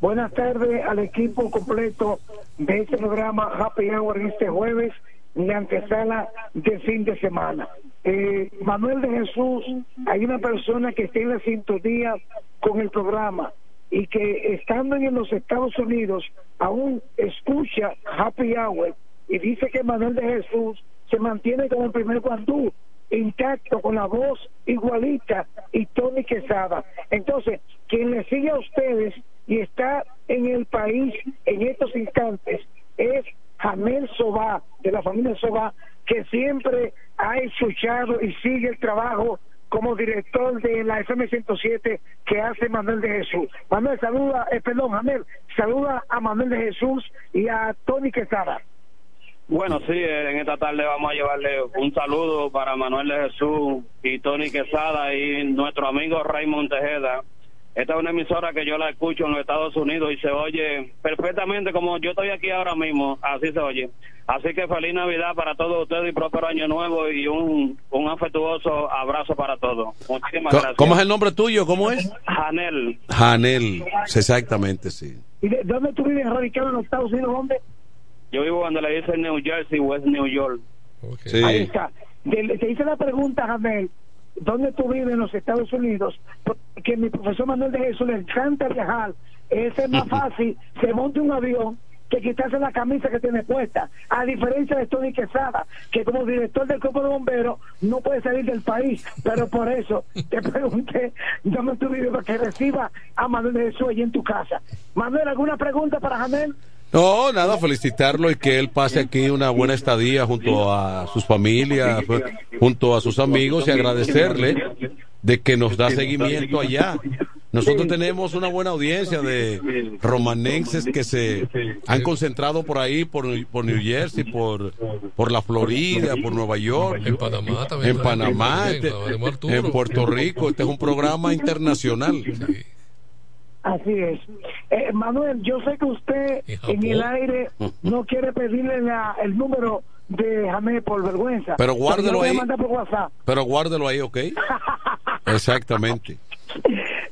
Buenas tardes al equipo completo de este programa Happy Hour este jueves, la antesala de fin de semana. Eh, Manuel de Jesús, hay una persona que está en la sintonía con el programa y que estando en los Estados Unidos aún escucha Happy Hour y dice que Manuel de Jesús se mantiene como el primer guandú intacto con la voz igualita y Tony Quesada. Entonces, quien le sigue a ustedes y está en el país en estos instantes es Jamel Sobá, de la familia Sobá, que siempre ha escuchado y sigue el trabajo como director de la FM 107 que hace Manuel de Jesús. Manuel, saluda, eh, perdón, Jamel, saluda a Manuel de Jesús y a Tony Quesada. Bueno, sí, en esta tarde vamos a llevarle un saludo para Manuel de Jesús y Tony Quesada y nuestro amigo Raymond Tejeda. Esta es una emisora que yo la escucho en los Estados Unidos y se oye perfectamente como yo estoy aquí ahora mismo, así se oye. Así que feliz Navidad para todos ustedes y próspero año nuevo y un, un afectuoso abrazo para todos. Muchísimas gracias. ¿Cómo es el nombre tuyo? ¿Cómo es? Janel. Janel. Exactamente, sí. ¿Y de dónde tú vives radicado en los Estados Unidos? ¿Dónde? Yo vivo donde le dicen New Jersey, West New York. Sí. Ahí está. Te, hice la pregunta, Jamel, ¿dónde tú vives en los Estados Unidos? Porque mi profesor Manuel de Jesús le encanta viajar. Ese es más fácil, se monta un avión que quitarse la camisa que tiene puesta. A diferencia de Tony Quesada, que como director del Cuerpo de Bomberos no puede salir del país. Pero por eso te pregunté dónde tú vives para que reciba a Manuel de Jesús allí en tu casa. Manuel, ¿alguna pregunta para Jamel? No, nada, felicitarlo y que él pase aquí una buena estadía junto a sus familias, pues, junto a sus amigos y agradecerle de que nos da seguimiento allá. Nosotros tenemos una buena audiencia de romanenses que se han concentrado por ahí, por, por New Jersey, por, por la Florida, por Nueva York, En Panamá también. en Panamá, en Puerto Rico. Este es un programa internacional. Así es. Eh, Manuel, yo sé que usted en el aire no quiere pedirle la- el número de Jamé por vergüenza. Pero guárdelo ahí. Pero guárdelo ahí, ¿ok? Exactamente.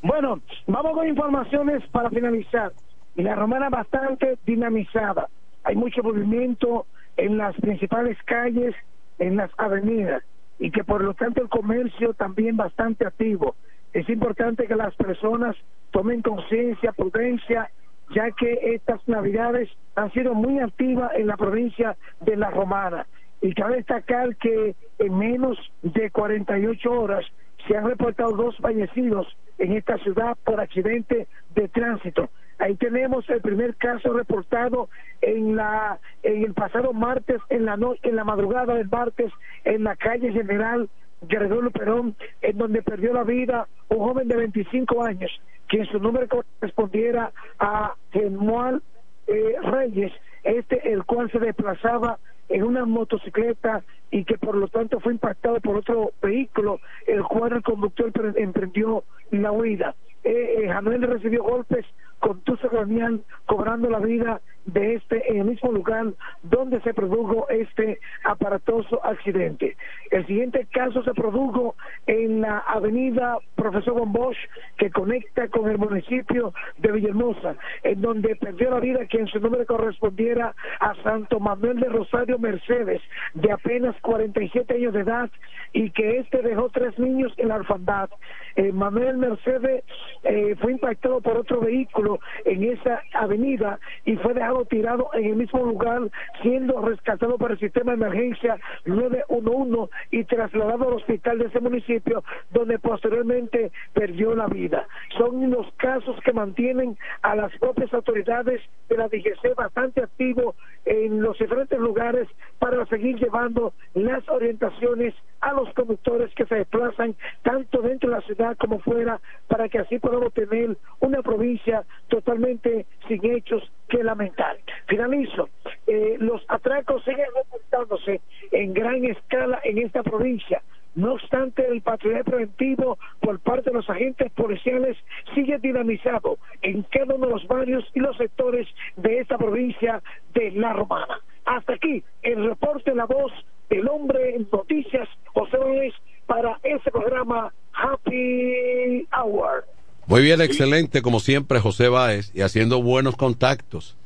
Bueno, vamos con informaciones para finalizar. la romana bastante dinamizada. Hay mucho movimiento en las principales calles, en las avenidas, y que por lo tanto el comercio también bastante activo. Es importante que las personas tomen conciencia, prudencia, ya que estas navidades han sido muy activas en la provincia de La Romana. Y cabe destacar que en menos de 48 horas se han reportado dos fallecidos en esta ciudad por accidente de tránsito. Ahí tenemos el primer caso reportado en la en el pasado martes en la en la madrugada del martes en la calle General Gregorio Perón, en donde perdió la vida un joven de 25 años, quien su nombre correspondiera a Genual eh, Reyes, este el cual se desplazaba en una motocicleta y que por lo tanto fue impactado por otro vehículo, el cual el conductor emprendió la huida. Eh, eh recibió golpes con tuzo craneal, cobrando la vida de este en el mismo lugar donde se produjo este aparatoso accidente. El siguiente caso se produjo en la avenida Profesor Von Bosch que conecta con el municipio de Villahermosa, en donde perdió la vida quien su nombre correspondiera a Santo Manuel de Rosario Mercedes, de apenas 47 años de edad, y que este dejó tres niños en la orfandad. Eh, Manuel Mercedes eh, fue impactado por otro vehículo en esa avenida y fue dejado tirado en el mismo lugar, siendo rescatado por el sistema de emergencia 911 y trasladado al hospital de ese municipio, donde posteriormente perdió la vida. Son los casos que mantienen a las propias autoridades de la DGC bastante activos en los diferentes lugares para seguir llevando las orientaciones a los conductores que se desplazan tanto dentro de la ciudad como fuera para que así podamos tener una provincia totalmente sin hechos que lamentar. Finalizo. Eh, los atracos siguen reportándose en gran escala en esta provincia. No obstante, el patrullaje preventivo por parte de los agentes policiales sigue dinamizado en cada uno de los barrios y los sectores de esta provincia de La Romana. Hasta aquí el reporte La Voz del Hombre en Noticias, José Luis, para ese programa Happy Hour. Muy bien, excelente, como siempre, José Báez, y haciendo buenos contactos.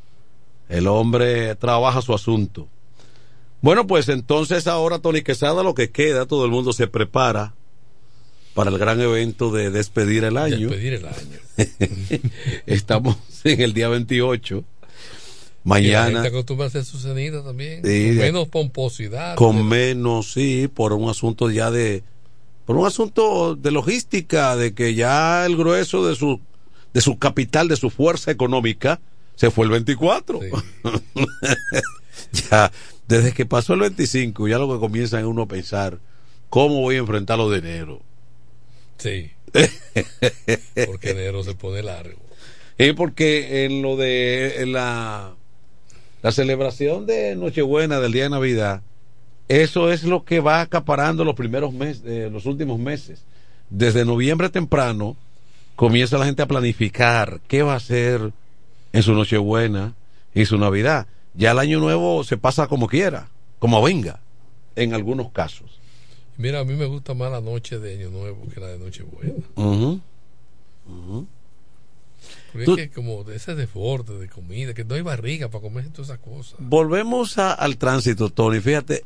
El hombre trabaja su asunto. Bueno, pues entonces ahora, Tony Quesada, lo que queda, todo el mundo se prepara para el gran evento de despedir el año. Despedir el año. Estamos en el día 28. Mañana. Acostumbra a hacer su cenida también. con menos pomposidad. Con menos, sí, por un asunto ya de por un asunto de logística, de que ya el grueso de su, de su capital, de su fuerza económica, se fue el 24. ya, desde que pasó el 25, ya lo que comienza es uno a pensar, ¿cómo voy a enfrentar lo de enero? Sí. porque enero se pone largo. Y porque en lo de la, la celebración de Nochebuena, del día de Navidad, eso es lo que va acaparando los primeros meses, eh, los últimos meses. Desde noviembre temprano comienza la gente a planificar qué va a hacer en su Nochebuena y su Navidad. Ya el año nuevo se pasa como quiera, como venga, en algunos casos. Mira, a mí me gusta más la noche de Año Nuevo que la de Nochebuena. Porque es que como de ese desborde de comida, que no hay barriga para comer todas esas cosas. Volvemos al tránsito, Tony. Fíjate,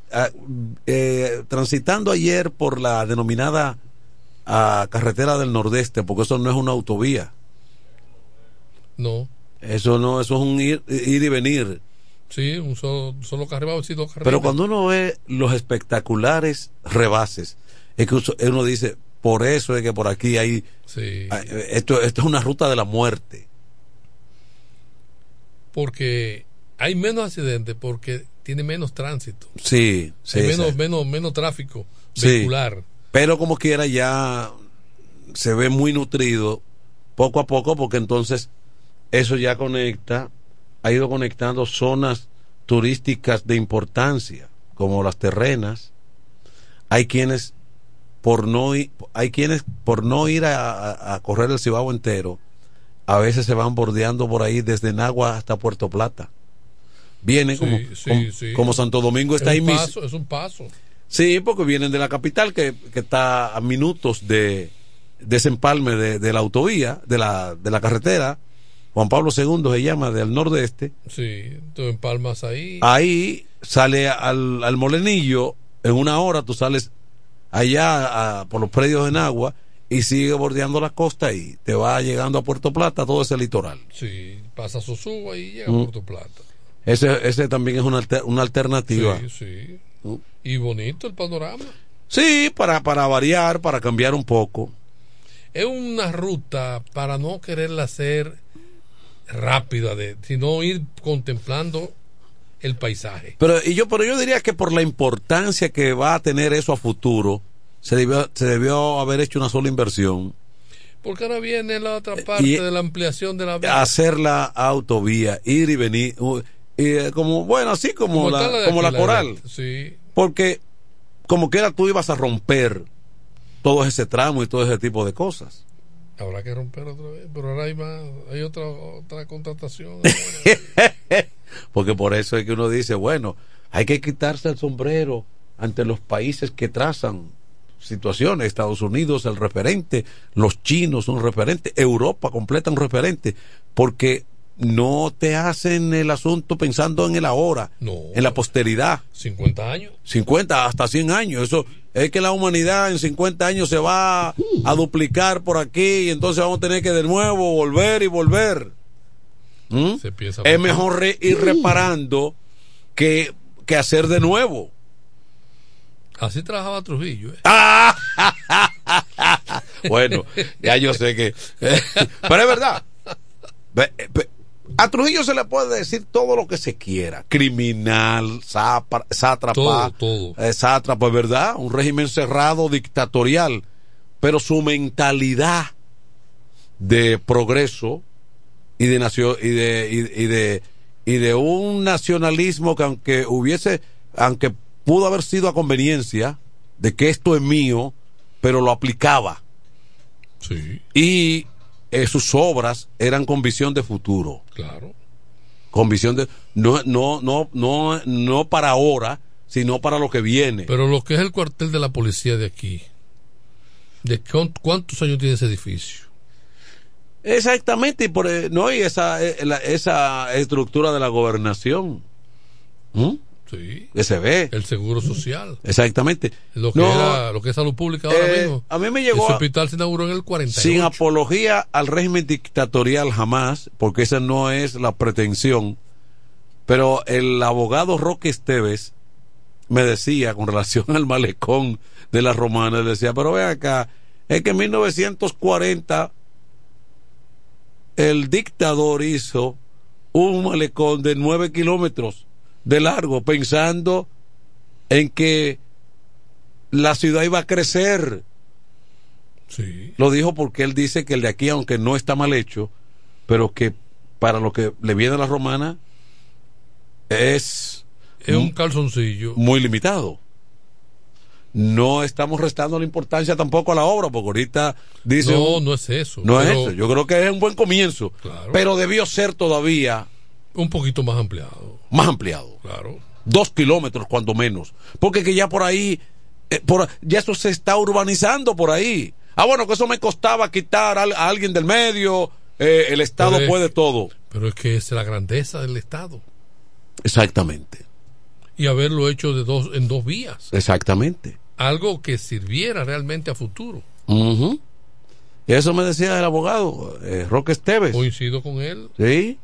eh, transitando ayer por la denominada carretera del Nordeste, porque eso no es una autovía. No. Eso no, eso es un ir, y venir. Sí, un solo, solo carril, sí, dos Pero cuando uno ve los espectaculares rebases, es que uno dice, por eso es que por aquí hay... Esto, esto es una ruta de la muerte. Porque hay menos accidentes porque tiene menos tránsito. Sí, sí. Hay menos, menos, menos tráfico vehicular. Pero como quiera ya se ve muy nutrido poco a poco porque entonces eso ya conecta, ha ido conectando zonas turísticas de importancia como las terrenas. Hay quienes por no hay quienes por no ir a, correr el Cibao entero, a veces se van bordeando por ahí desde Nagua hasta Puerto Plata. Vienen como, como, Santo Domingo está ahí mismo. Es un paso. Sí, porque vienen de la capital que, está a minutos de, desempalme de, de, la autovía, de la, de la carretera, Juan Pablo II se llama, del nordeste. Sí, tú empalmas ahí. Ahí sale al, al molenillo, en una hora tú sales allá a- por los predios en agua y sigue bordeando la costa y te va llegando a Puerto Plata, todo ese litoral. Sí, pasa Sosúa y llega Mm. a Puerto Plata. Ese, ese también es una, alter- una alternativa. Sí, sí. Y bonito el panorama. Sí, para, para variar, para cambiar un poco. Es una ruta para no quererla hacer rápida, de, sino ir contemplando el paisaje. Pero, y yo, pero yo diría que por la importancia que va a tener eso a futuro, se debió, se debió haber hecho una sola inversión. Porque ahora viene la otra parte y- de la ampliación de la vía. Hacer la autovía, ir y venir, y, eh, como, bueno, así como, Como la, como la coral. Sí. Porque, como quiera, tú ibas a romper todo ese tramo y todo ese tipo de cosas. Habrá que romper otra vez, pero ahora hay más, hay otra otra contratación. Porque por eso es que uno dice, bueno, hay que quitarse el sombrero ante los países que trazan situaciones. Estados Unidos, el referente, los chinos, un referente, Europa completa un referente, porque no te hacen el asunto pensando en el ahora, No. en la posteridad. 50 años. 50 hasta 100 años. Eso es que la humanidad en 50 años se va a duplicar por aquí y entonces vamos a tener que de nuevo volver y volver. ¿Mm? Se Es mejor re- ir reparando que, que hacer de nuevo. Así trabajaba Trujillo. ¿eh? Ah. Bueno, ya yo sé que. Pero es verdad. Ve- ve- A Trujillo se le puede decir todo lo que se quiera. Criminal, sátrapa. Todo, todo. eh, sátrapa, es verdad. Un régimen cerrado, dictatorial. Pero su mentalidad de progreso y de nacio- y de, y, y de y de un nacionalismo que aunque hubiese aunque pudo haber sido a conveniencia de que esto es mío pero lo aplicaba Sí, y eh, sus obras eran con visión de futuro claro. con visión de no no no no no para ahora sino para lo que viene Pero lo que es el cuartel de la policía de aquí, ¿de cuán- cuántos años tiene ese edificio? Exactamente y por eh, no y esa eh, la- esa estructura de la gobernación ¿Mm? Sí. que se ve El seguro social. exactamente Lo que, No, era, lo que es salud pública ahora eh, mismo. a mí me llegó a- hospital se inauguró en el 48. sin apología al régimen dictatorial jamás, porque esa no es la pretensión. Pero el abogado Roque Esteves me decía con relación al malecón de la romana, él decía, pero ve acá, es que en 1940 el dictador hizo un malecón de nueve kilómetros de largo, pensando en que la ciudad iba a crecer. Sí. Lo dijo porque él dice que el de aquí, aunque no está mal hecho, pero que para lo que le viene a la romana es, Es un calzoncillo. muy limitado. No estamos restando la importancia tampoco a la obra, porque ahorita dice. No, no es eso. No es eso. Yo creo que es un buen comienzo. Claro. Pero debió ser todavía Un poquito más ampliado. más ampliado. Claro. Dos kilómetros, cuando menos. Porque que ya por ahí, eh, por, ya eso se está urbanizando por ahí. Ah, bueno, que eso me costaba quitar a, alguien del medio. eh, el Estado Pero es- puede todo. Pero es que es la grandeza del Estado. Exactamente. Y haberlo hecho de dos, en dos vías. Exactamente. Algo que sirviera realmente a futuro. Eso me decía el abogado, eh, Roque Esteves. Coincido con él. Sí.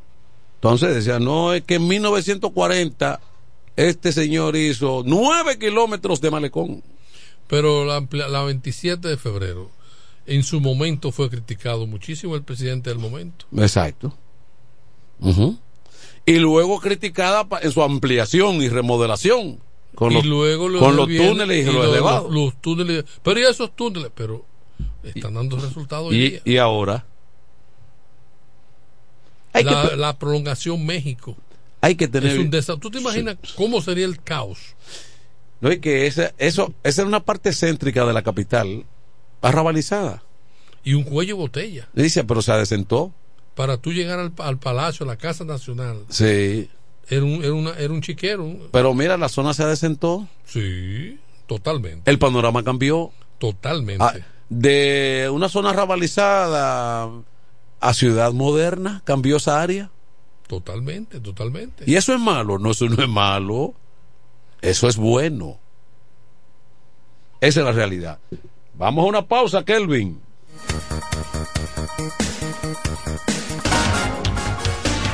Entonces decía, no, es que en 1940 este señor hizo nueve kilómetros de malecón. Pero la, la 27 de febrero, en su momento fue criticado muchísimo el presidente del momento. Exacto. Y luego criticada en su ampliación y remodelación. Con y los, luego lo con los túneles y, los lo- elevados. Los, túneles. Pero y esos túneles, pero están dando resultados hoy y, día. y ahora hay la, que, la prolongación México. hay que tener... Es un desa- ¿Tú te imaginas cómo sería el caos? No es que esa, eso, esa es una parte céntrica de la capital, arrabalizada. Y un cuello botella. Dice, pero se adecentó. Para tú llegar al, al palacio, a la Casa Nacional, Sí. Era un, era una, era un chiquero. Pero mira, la zona se adecentó. Sí, totalmente. El panorama cambió. Totalmente. Ah, de una zona arrabalizada a Ciudad Moderna, cambió esa área. Totalmente, totalmente. Y eso es malo, no, eso no es malo. Eso es bueno. Esa es la realidad. Vamos a una pausa, Kelvin.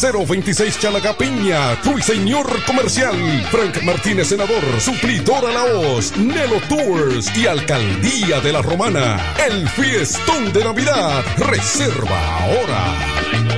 026 Chalacapiña, Ruiseñor Comercial, Frank Martínez Senador, Suplidor a la Hoz, Nelo Tours y Alcaldía de la Romana. El fiestón de Navidad. Reserva ahora.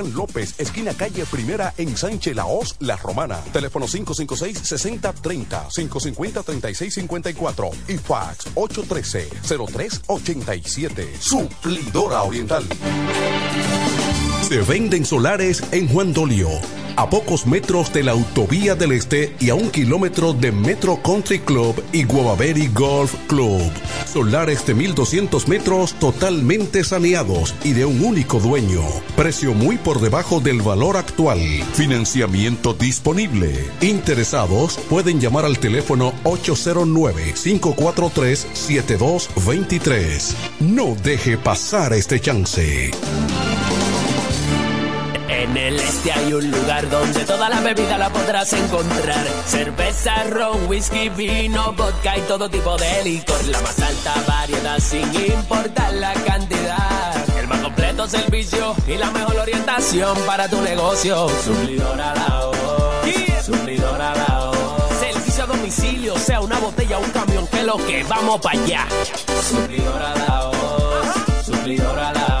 López, esquina calle Primera en Sánchez Laos, La Romana. Teléfono 556-6030, 550-3654 y fax 813-0387. Suplidora Oriental. Se venden solares en Juan Dolio a pocos metros de la Autovía del Este y a un kilómetro de Metro Country Club y Guavaberi Golf Club. Solares de 1200 metros totalmente saneados y de un único dueño. Precio muy por debajo del valor actual. Financiamiento disponible. Interesados pueden llamar al teléfono 809-543-7223. No deje pasar este chance. En el este hay un lugar donde toda la bebida la podrás encontrar. Cerveza, ron, whisky, vino, vodka y todo tipo de licor. La más alta variedad sin importar la cantidad. Servicio y la mejor orientación para tu negocio. Suplidora la voz. Suplidora la voz. Servicio a domicilio, sea una botella o un camión, que lo que vamos para allá. Suplidora la voz. Suplidora la voz.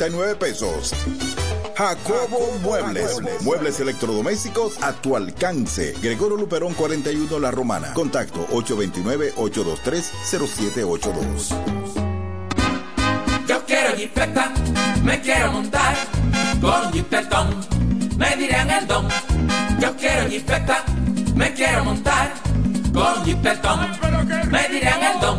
12,339 pesos. Jacobo Muebles. Muebles electrodomésticos a tu alcance. Gregorio Luperón 41 La Romana. Contacto 829-823-0782. Yo quiero jipeta, me quiero montar con jipetón, me dirán el don. Yo quiero jipeta, me quiero montar con jipetón, me dirán el don.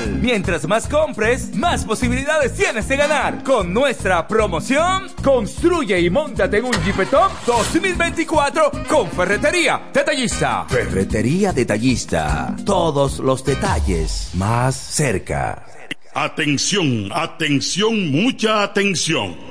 Mientras más compres, más posibilidades tienes de ganar. Con nuestra promoción, construye y montate en un Jeepetop 2024 con Ferretería Detallista. Ferretería Detallista. Todos los detalles más cerca. Atención, atención, mucha atención.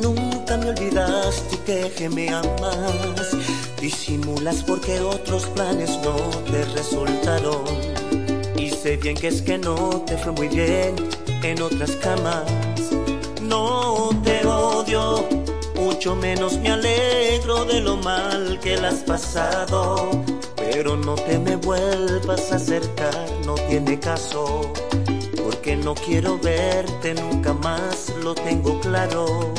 Nunca me olvidaste y que, me amas. Disimulas porque otros planes no te resultaron. Y sé bien que es que no te fue muy bien en otras camas. No te odio, mucho menos me alegro de lo mal que la has pasado. Pero no te me vuelvas a acercar, no tiene caso porque no quiero verte nunca más, lo tengo claro.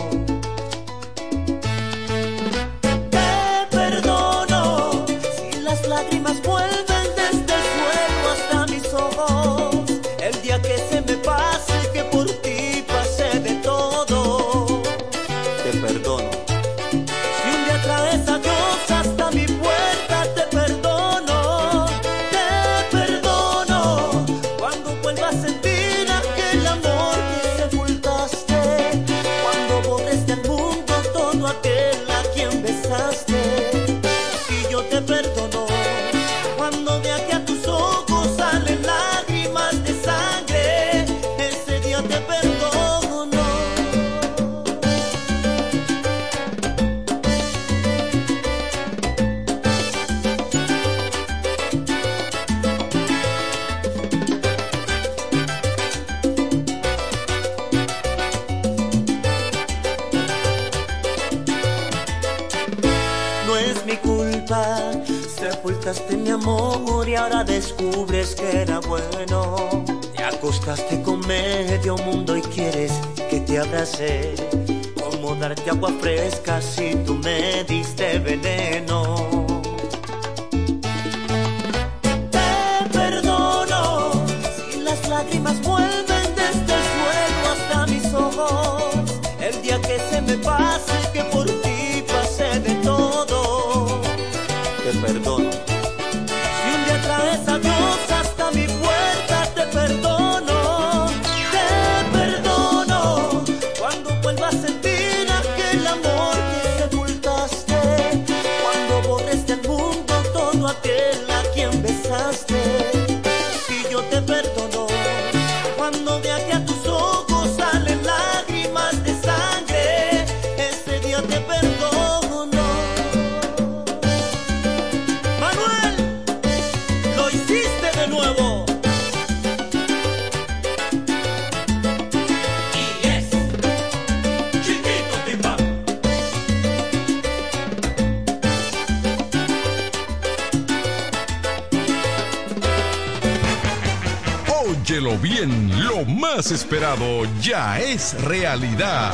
Ya es realidad.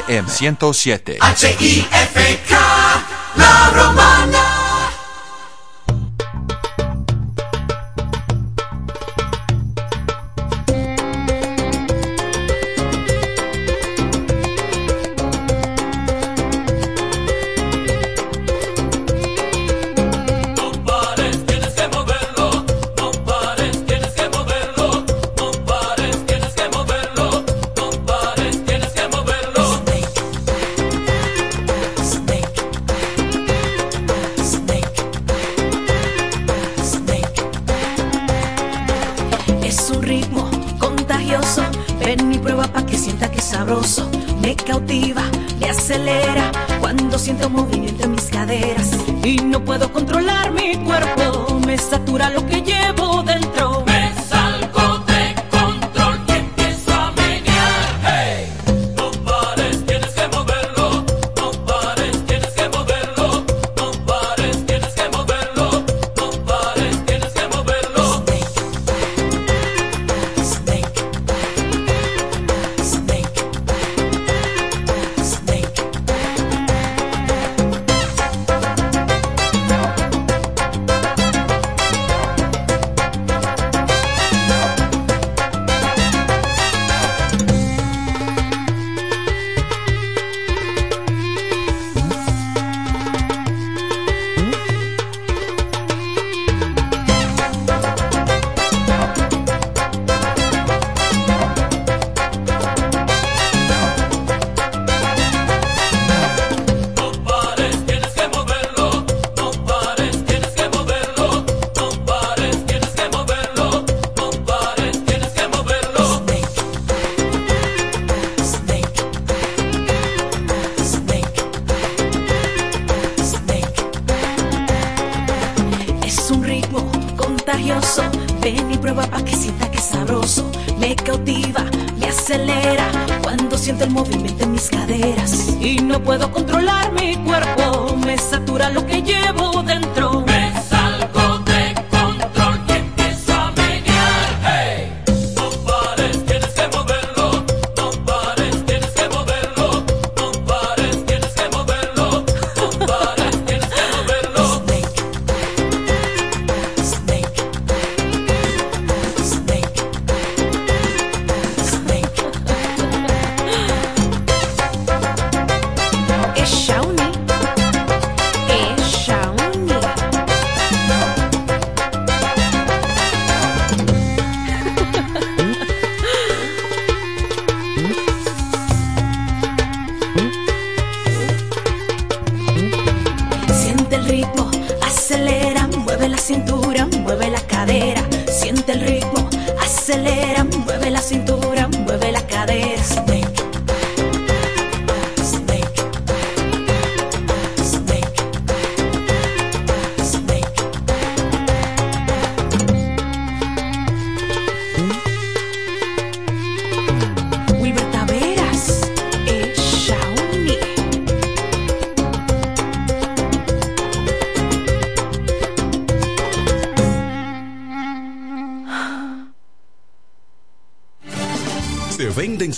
FM 107. H-I-F-K. La romana. Ven y prueba pa' que sienta que es sabroso. Me cautiva, me acelera cuando siento el movimiento en mis caderas y no puedo controlar mi cuerpo, me satura lo que llevo dentro.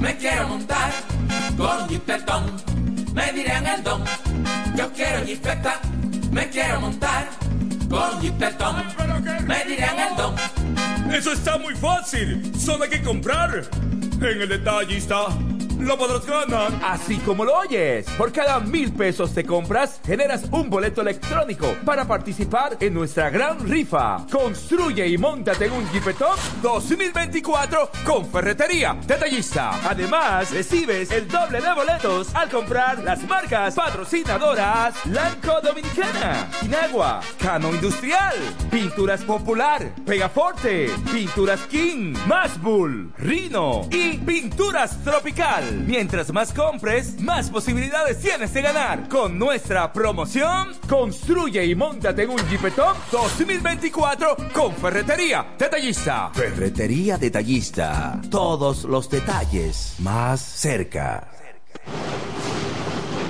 Me quiero montar con jipetón, me dirán el don. Yo quiero jipeta, me quiero montar con jipetón, me dirán el don. Eso está muy fácil. Solo hay que comprar. En el detallista lo podrás ganar. Así como lo oyes, por cada mil pesos te compras, generas un boleto electrónico para participar en nuestra gran rifa. Construye y montate en un Jeepetop 2024 con Ferretería Detallista. Además, recibes el doble de boletos al comprar las marcas patrocinadoras Lanco Dominicana, Inagua, Cano Industrial, Pinturas Popular, Pegaforte, Pinturas King, Mashbull, Rino y Pinturas Tropical. Mientras más compres, más posibilidades tienes de ganar. Con nuestra promoción, construye y montate en un Jeepetop 2024 con Ferretería Detallista. Ferretería Detallista. Todos los detalles más cerca.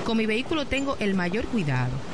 Con mi vehículo tengo el mayor cuidado.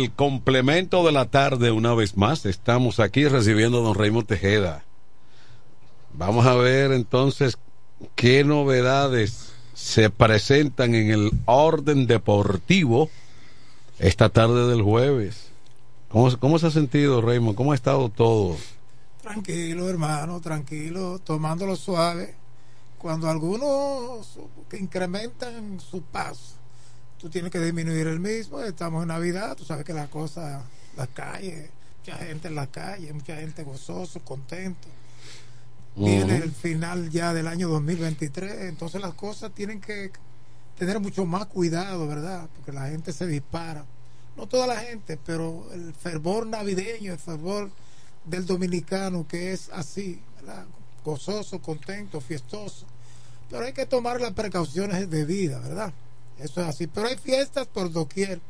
El complemento de la tarde una vez más. Estamos aquí recibiendo a don Raymond Tejeda. Vamos a ver entonces qué novedades se presentan en el orden deportivo esta tarde del jueves. ¿Cómo, cómo se ha sentido, Raymond? ¿Cómo ha estado todo? Tranquilo, hermano, tranquilo, tomándolo suave. Cuando algunos incrementan su paso tú tienes que disminuir el mismo. Estamos en Navidad, tú sabes que la cosa, la calle, mucha gente en la calle, mucha gente gozoso, contento. Viene el final ya del año 2023, entonces las cosas tienen que tener mucho más cuidado, ¿verdad? Porque la gente se dispara. No toda la gente, pero el fervor navideño, el fervor del dominicano que es así, ¿verdad? Gozoso, contento, fiestoso. Pero hay que tomar las precauciones debidas, ¿verdad? Eso es así. Pero hay fiestas por doquier.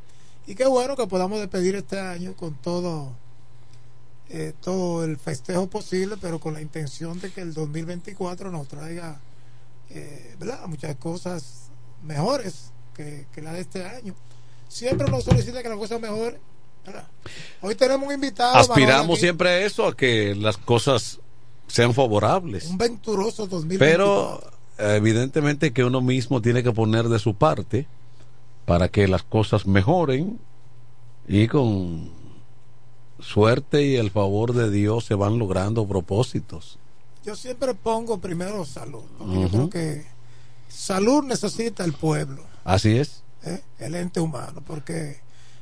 Y qué bueno que podamos despedir este año con todo, eh, todo el festejo posible, pero con la intención de que el 2024 nos traiga eh, muchas cosas mejores que, la de este año. Siempre nos solicita que las cosas mejoren. Hoy tenemos un invitado. Aspiramos siempre a eso, a que las cosas sean favorables. Un venturoso 2024. Pero evidentemente que uno mismo tiene que poner de su parte para que las cosas mejoren y con suerte y el favor de Dios se van logrando propósitos. Yo siempre pongo primero salud, porque yo creo que salud necesita el pueblo. Así es. ¿eh? El ente humano, porque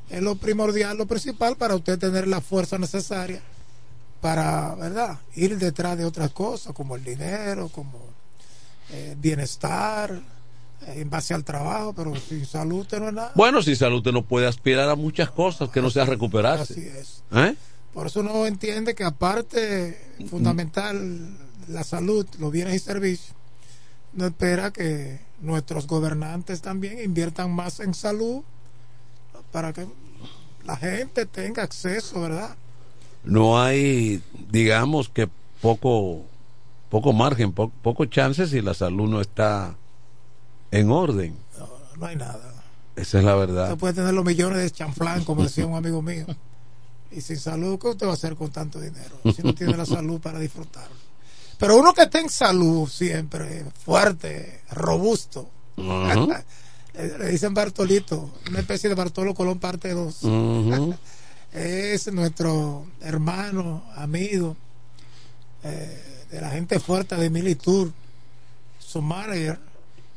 es lo primordial, lo principal para usted tener la fuerza necesaria para, ¿verdad? Ir detrás de otras cosas, como el dinero, como eh, bienestar, eh, en base al trabajo, pero sin salud no es nada. Bueno, sin salud usted no puede aspirar a muchas cosas que no sea recuperarse. Así es. ¿Eh? Por eso uno entiende que aparte fundamental la salud, los bienes y servicios, no espera que nuestros gobernantes también inviertan más en salud para que la gente tenga acceso, ¿verdad? No hay, digamos que poco poco margen, poco chances si la salud no está en orden. No, no hay nada. Esa es la verdad. Usted puede tener los millones de chanflán, como decía un amigo mío. Y sin salud, ¿qué usted va a hacer con tanto dinero? Si no tiene la salud para disfrutarlo. Pero uno que esté en salud siempre, fuerte, robusto, le dicen Bartolito, una especie de Bartolo Colón parte 2. es nuestro hermano, amigo, eh, de la gente fuerte de Militur, su manager,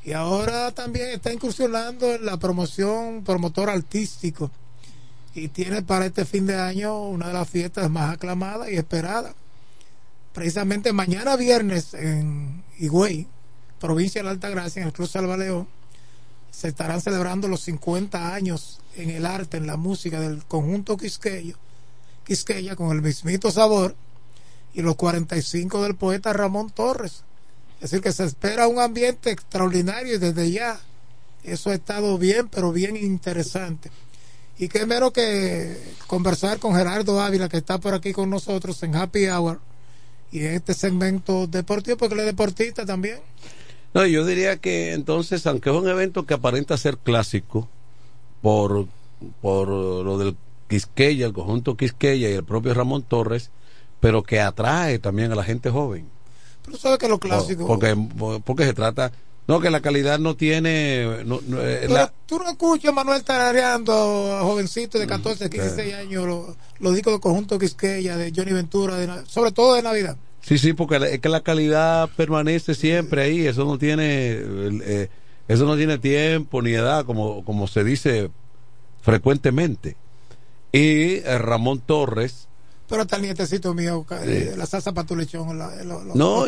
y ahora también está incursionando en la promoción, promotor artístico, y tiene para este fin de año una de las fiestas más aclamadas y esperadas. Precisamente mañana viernes en Higüey, provincia de la Altagracia, en el Club Salvaleón, se estarán celebrando los 50 años en el arte, en la música del conjunto Quisqueyo, Quisqueya con el mismito sabor y los 45 del poeta Ramón Torres. Es decir, que se espera un ambiente extraordinario y desde ya eso ha estado bien, pero bien interesante. Y qué menos que conversar con Gerardo Ávila, que está por aquí con nosotros en Happy Hour y en este segmento deportivo, porque él es deportista también. No, yo diría que entonces, aunque es un evento que aparenta ser clásico, por, por lo del Quisqueya, el conjunto Quisqueya y el propio Ramón Torres, pero que atrae también a la gente joven. Pero sabes que lo clásico. Porque, porque se trata. No, que la calidad no tiene. No, eh, Tú no escuchas a Manuel tarareando a jovencitos de 14, 15, años los, los discos del conjunto Quisqueya, de Johnny Ventura, sobre todo de Navidad. Sí, sí, porque es que la calidad permanece siempre ahí, eso no tiene eh, eso no tiene tiempo ni edad como como se dice frecuentemente. Y eh, Ramón Torres pero hasta el nietecito mío, eh, la salsa para tu lechón. no,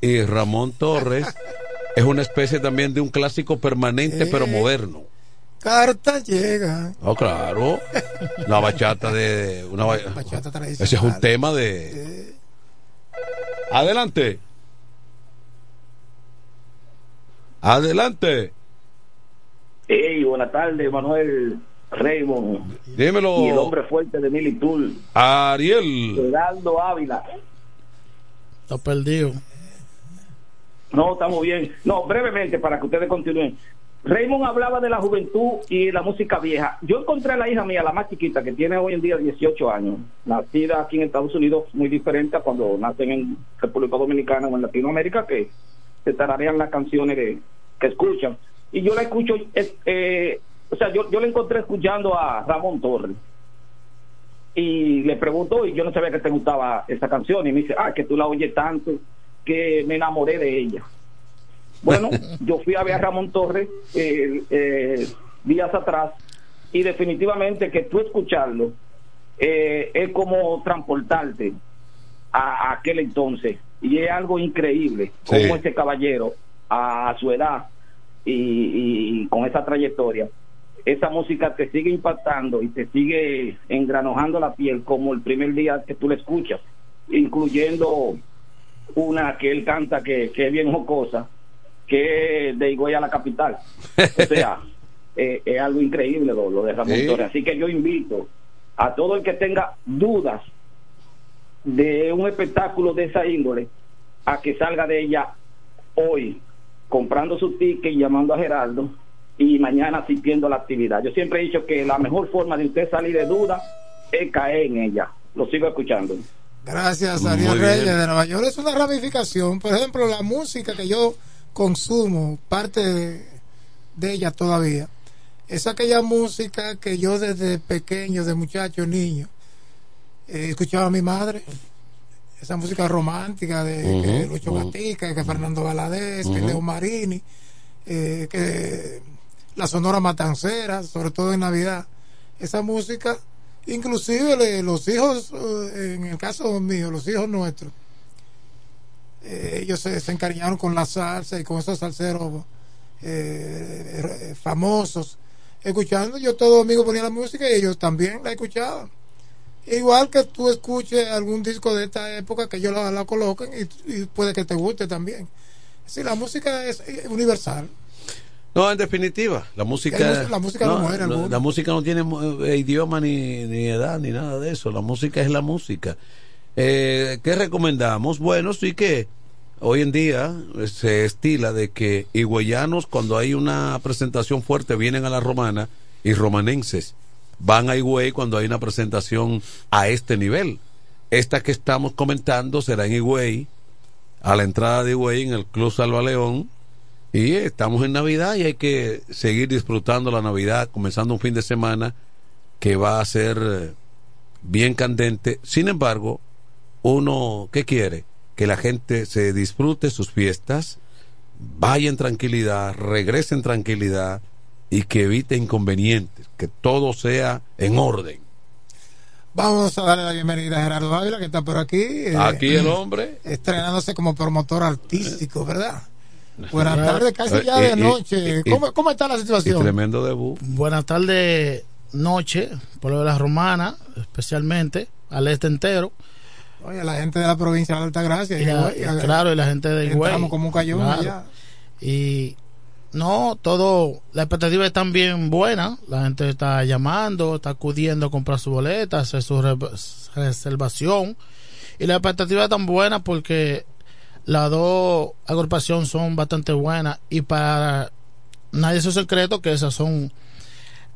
y, Ramón Torres es una especie también de un clásico permanente, pero moderno. Carta llega. Oh, claro. La bachata de. Una bachata tradicional. Ese es un tema de. Adelante. Adelante. Hey, buenas tardes, Manuel Raymond. Dímelo. Y el hombre fuerte de Militul. Ariel. Geraldo Ávila. Está perdido. No, estamos bien. No, brevemente, para que ustedes continúen. Raymond hablaba de la juventud y la música vieja. Yo encontré a la hija mía, la más chiquita, que tiene hoy en día 18 años, nacida aquí en Estados Unidos, muy diferente a cuando nacen en República Dominicana o en Latinoamérica, que se tararean las canciones que escuchan. Y yo la escucho, eh, o sea, yo, yo la encontré escuchando a Ramón Torres. Y le pregunto, y yo no sabía que te gustaba esa canción, y me dice, ah, que tú la oyes tanto, que me enamoré de ella. Bueno, yo fui a ver a Ramón Torres eh, eh, días atrás y definitivamente que tú escucharlo eh, es como transportarte a, aquel entonces y es algo increíble como ese caballero a, su edad y, con esa trayectoria esa música te sigue impactando y te sigue engranojando la piel como el primer día que tú la escuchas incluyendo una que él canta que, que es bien jocosa que de Higüey a la capital. O sea, eh, es algo increíble lo, de Ramón Torres. Así que yo invito a todo el que tenga dudas de un espectáculo de esa índole a que salga de ella hoy, comprando su ticket y llamando a Gerardo y mañana asistiendo a la actividad. Yo siempre he dicho que la mejor forma de usted salir de duda es caer en ella. Lo sigo escuchando. Gracias, Ariel Reyes de Nueva York. Es una ramificación. Por ejemplo, la música que yo consumo, parte de, ella todavía, es aquella música que yo desde pequeño, de muchacho, niño, eh, escuchaba a mi madre. Esa música romántica de Lucho Gatica, que Fernando Valadez, que Leo Marini, eh, que la Sonora Matancera, sobre todo en Navidad. Esa música, inclusive los hijos, eh, en el caso mío, los hijos nuestros, eh, ellos se, encariñaron con la salsa y con esos salseros eh, famosos. Escuchando, yo todo domingo ponía la música y ellos también la escuchaban. Igual que tú escuches algún disco de esta época que ellos la, la coloquen y, puede que te guste también. si la música es universal. No, en definitiva, la música, la música no, muere. la música no tiene eh, idioma ni, ni, edad ni nada de eso. La música es la música. Eh, ¿Qué recomendamos? Bueno, sí que hoy en día eh, se estila de que higüeyanos cuando hay una presentación fuerte vienen a la romana y romanenses van a Higüey cuando hay una presentación a este nivel. Esta que estamos comentando será en Higüey, a la entrada de Higüey en el Club Salva León Y estamos en Navidad y hay que seguir disfrutando la Navidad, comenzando un fin de semana que va a ser eh, bien candente. Sin embargo, uno, ¿qué quiere? Que la gente se disfrute sus fiestas, vaya en tranquilidad, regrese en tranquilidad y que evite inconvenientes, que todo sea en orden. Vamos a darle la bienvenida a Gerardo Ávila, que está por aquí. eh, Aquí el hombre. Estrenándose como promotor artístico, ¿verdad? Buenas tardes, casi ya Eh, de y- noche. y- ¿Cómo, cómo está la situación? tremendo debut. Buenas tardes, noche, pueblo de la Romana, especialmente, al este entero. Oye, la gente de la provincia de Altagracia. Y la- y- claro, y la gente de Higüey. Entramos como un cayón Claro. allá. Y no, todo, las expectativas están bien buenas. La gente está llamando, está acudiendo a comprar su boleta, hacer su re- reservación. Y las expectativas están buenas porque las dos agrupaciones son bastante buenas. Y para nadie es un secreto que esas son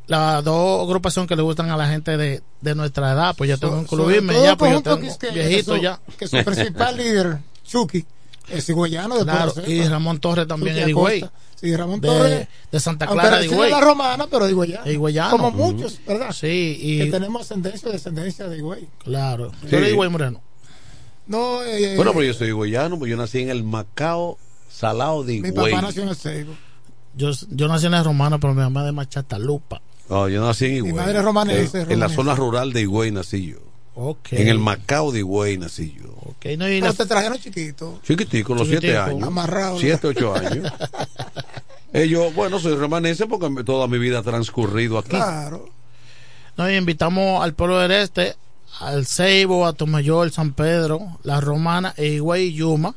las dos agrupaciones que le gustan a la gente de, de nuestra edad. Pues ya tengo que incluirme todo ya, pues yo tengo viejito que su- ya. Que su principal líder, Chucky, es higüeyano de Claro, y. Ramón Torres también es Higüey. Sí, Ramón De- Torres. de Santa Clara de Higüey. la romana, pero de higüeyano. Es higüeyano. Como muchos, ¿verdad? Sí, y Que tenemos ascendencia o descendencia de Higüey. claro. Sí. ¿Tú eres de Higüey, Moreno? No, eh, Bueno, pero yo soy higüeyano, pues yo nací en el Macao Salado de mi Higüey. papá nació en el Seibo. Yo, yo nací en la Romana, pero mi mamá es de Machatalupa. No, yo nací en Higüey. madre es romanesa, En- la zona rural de Higüey nací yo. Ok. En el Macao de Higüey nací yo. Ok, no, y Pero la- te trajeron chiquito. Chiquitico, los siete años. Amarrado. Siete, ocho años. Eh, yo, bueno, soy remanente porque toda mi vida ha transcurrido aquí. Claro. no, y invitamos al pueblo del este, al Ceibo, a Tomayor, San Pedro, La Romana, e Higüey y Yuma,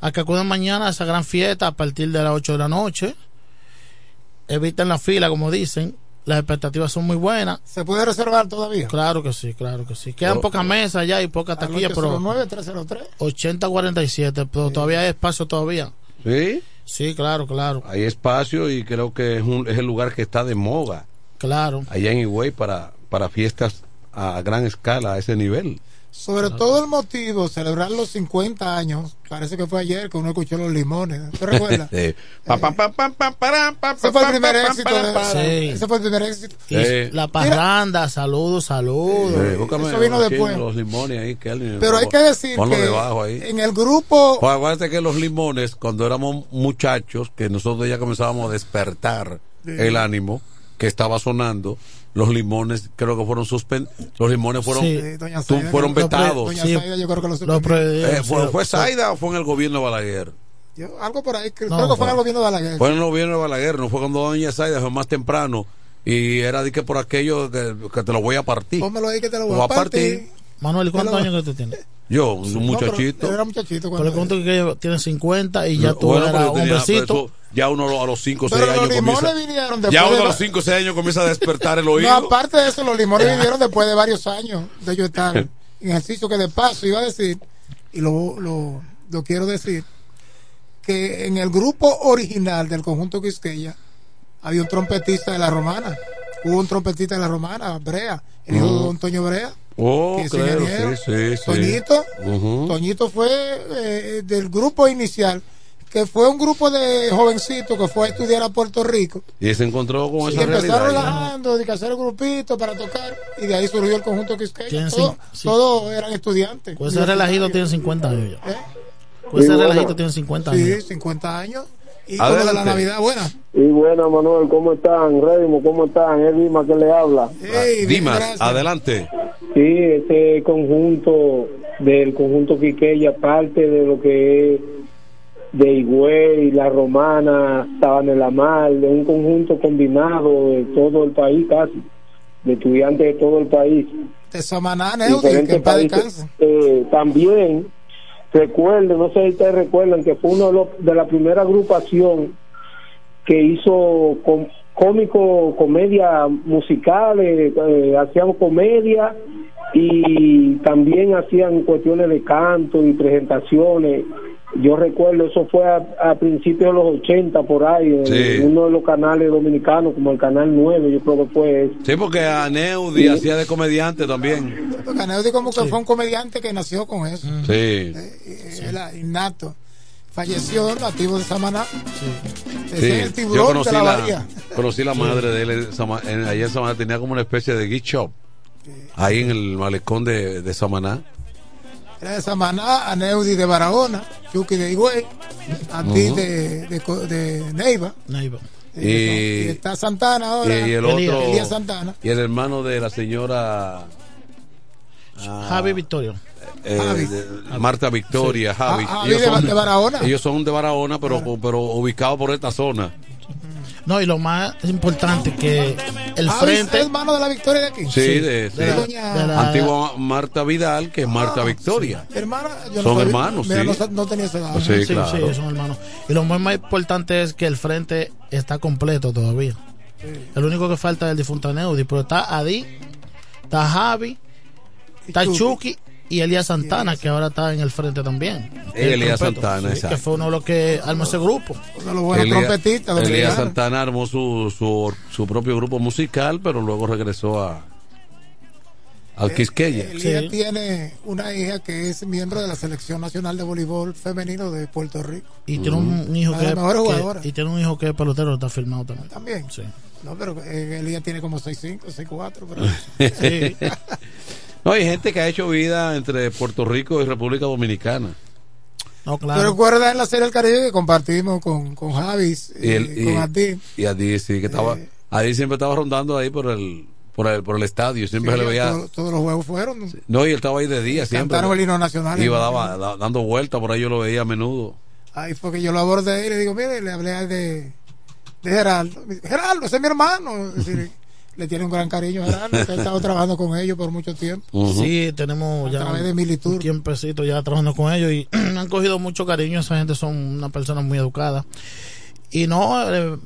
a que acudan mañana a esa gran fiesta a partir de las 8 de la noche. Eviten la fila, como dicen. Las expectativas son muy buenas. ¿Se puede reservar todavía? Claro que sí, claro que sí. Quedan pocas mesas ya y pocas taquillas, pero 809-303. 80-47, pero todavía hay espacio todavía. ¿Sí? Sí, claro, claro, Hay espacio y creo que es, un- es el lugar que está de moda claro. allá en Higüey para, para fiestas a gran escala, a ese nivel. Sobre todo el motivo, celebrar los 50 años. Parece que fue ayer que uno escuchó los limones. ¿Te recuerdas? Pa, Ese fue el primer éxito. de-. Sí. Ese fue el primer éxito. Y la parranda, saludos, saludos. Eso vino los después. chinos, Los limones ahí, Kelvin. Pero hay que decir Ponlo que debajo ahí. en el grupo Pues acuérdate que los limones, cuando éramos muchachos, que nosotros ya comenzábamos a despertar Sí. el ánimo que estaba sonando, los limones creo que fueron suspendidos. Los limones fueron, Sí. Tú- fueron vetados. Sí. Yo creo que Eh, ¿fue, sí, ¿Fue sí. Saida o fue en el gobierno de Balaguer? Yo- algo por ahí, No, creo que fue fue- algo viendo Balaguer. Fue en el gobierno de Balaguer, no fue cuando doña Saida fue más temprano. Y era de que por aquello que, que te lo voy a partir. Pónmelo ahí que te lo Lo voy a partir. partir. Manuel, ¿y cuántos Pero- años que tú tienes? Yo, un No, pero muchachito. él era muchachito Por cuando el punto que tiene 50 y ya tú Bueno, eras pero un tenía- pero ya uno a los 5 o 6 Pero los años limones comienza. vinieron después Ya uno de a los va- 5 o 6 años comienza a despertar el oído. No, aparte de eso, los limones vinieron después de varios años de yo estar en ejercicio que de paso iba a decir, y lo, lo, lo quiero decir, que en el grupo original del conjunto Quisqueya había un trompetista de la romana. Hubo un trompetista de la romana, Brea, el hijo de don Toño Brea. Oh, que claro, ingeniero. sí, sí, sí. Toñito. Toñito fue eh, del grupo inicial, que fue un grupo de jovencitos que fue a estudiar a Puerto Rico. Y se encontró con Y esa empezaron realidad. relajando, de que hacer el grupito para tocar, y de ahí surgió el conjunto. Tienen Todos sí. todos eran estudiantes. Pues ese relajito tiene 50 años ya. ¿Eh? Pues ese Sí, relajito tiene 50 años. Sí, 50 años. Y de la Adelante. Navidad, buena. Y buena, Manuel, ¿cómo están? Redimo, ¿cómo están? Es Dima que le habla. Ey, bien, Dimas, gracias. adelante. Sí, ese conjunto del conjunto Quiqueya, parte de lo que es de Higüey, La Romana, Sabana de la Mar, de un conjunto combinado de todo el país casi, de estudiantes de todo el país. De Samaná, Neudi, que países. Eh, también recuerden, no sé si ustedes recuerdan que fue uno de, los- de la primera agrupación que hizo com- cómico, comedia musicales, eh, hacían comedia y también hacían cuestiones de canto y presentaciones. Yo recuerdo, eso fue a, a principios de los 80 por ahí, en Sí. uno de los canales dominicanos, como el Canal 9, yo creo que fue ese. Sí, porque a Neudi hacía de comediante también. Porque Neudi como que fue un comediante que nació con eso. Sí. Eh, Era innato. falleció, nativo de Samaná. Ese es el tiburón yo conocí de la, conocí la madre de él. en- allá en Samaná tenía como una especie de gift shop. Ahí en el malecón de, de Samaná. Era de Samaná, Aneudi de Barahona, Chucky de Higüey, Ati Ujú. de, de, Co- de Neiva. Neiva. Y, Y está Santana ahora. y el otro. Elías Santana. Y el hermano de la señora. ah, Javi Victorio. eh, Javi. de- Marta Victoria, Sí. Javi. Ah, Javi Ellos de- son- de Barahona. Ellos son de Barahona, pero, pero ubicados por esta zona. No, y lo más importante que el Ah, frente. ¿es hermano de la victoria de aquí? Sí, de, de la- sí. doña- de la- Antigua Marta Vidal, que es Marta Victoria. Hermana, yo no Son sabía. hermanos, Mira, sí. No, no tenía esa edad. Sí, claro. son hermanos. Y lo más, más importante es que el frente está completo todavía. El único que falta es el difunto Neudi, pero está Adi, está Javi, está Chucky y Elías Santana, que ahora está en el frente también. Elías Santana, sí, exacto. que fue uno de los que armó ese grupo. Elías- Elías Santana armó su, su, su propio grupo musical, pero luego regresó a al Quisqueya. Elías tiene una hija que es miembro de la Selección Nacional de Voleibol Femenino de Puerto Rico. Y tiene un hijo que, que- y tiene un hijo que es pelotero, está firmado también. También. Sí. No, pero eh, Elías tiene como 6'5, 6'4. Pero... Sí. No, hay gente que ha hecho vida entre Puerto Rico y República Dominicana. No, ¿Te recuerdas en la Serie del Caribe que compartimos con, con Javis Y, y, el, y, con Adi? y Adi, sí, que estaba. Adi siempre estaba rondando ahí por el, por el, por el estadio. Siempre Sí, se le veía. todo- todos los juegos fueron. No, y él estaba ahí de día siempre. Cantaron el himno nacional. Iba daba, da- dando vueltas, por ahí yo lo veía a menudo. Ahí fue que yo lo abordé y le digo, mire, le hablé de, de dice, Geraldo, ese es mi hermano. Es decir, le tiene un gran cariño a Geraldo, que ha estado trabajando con ellos por mucho tiempo. Sí, tenemos ya través de un tiempecito ya trabajando con ellos y han cogido mucho cariño. Esa gente son una persona muy educada. Y no,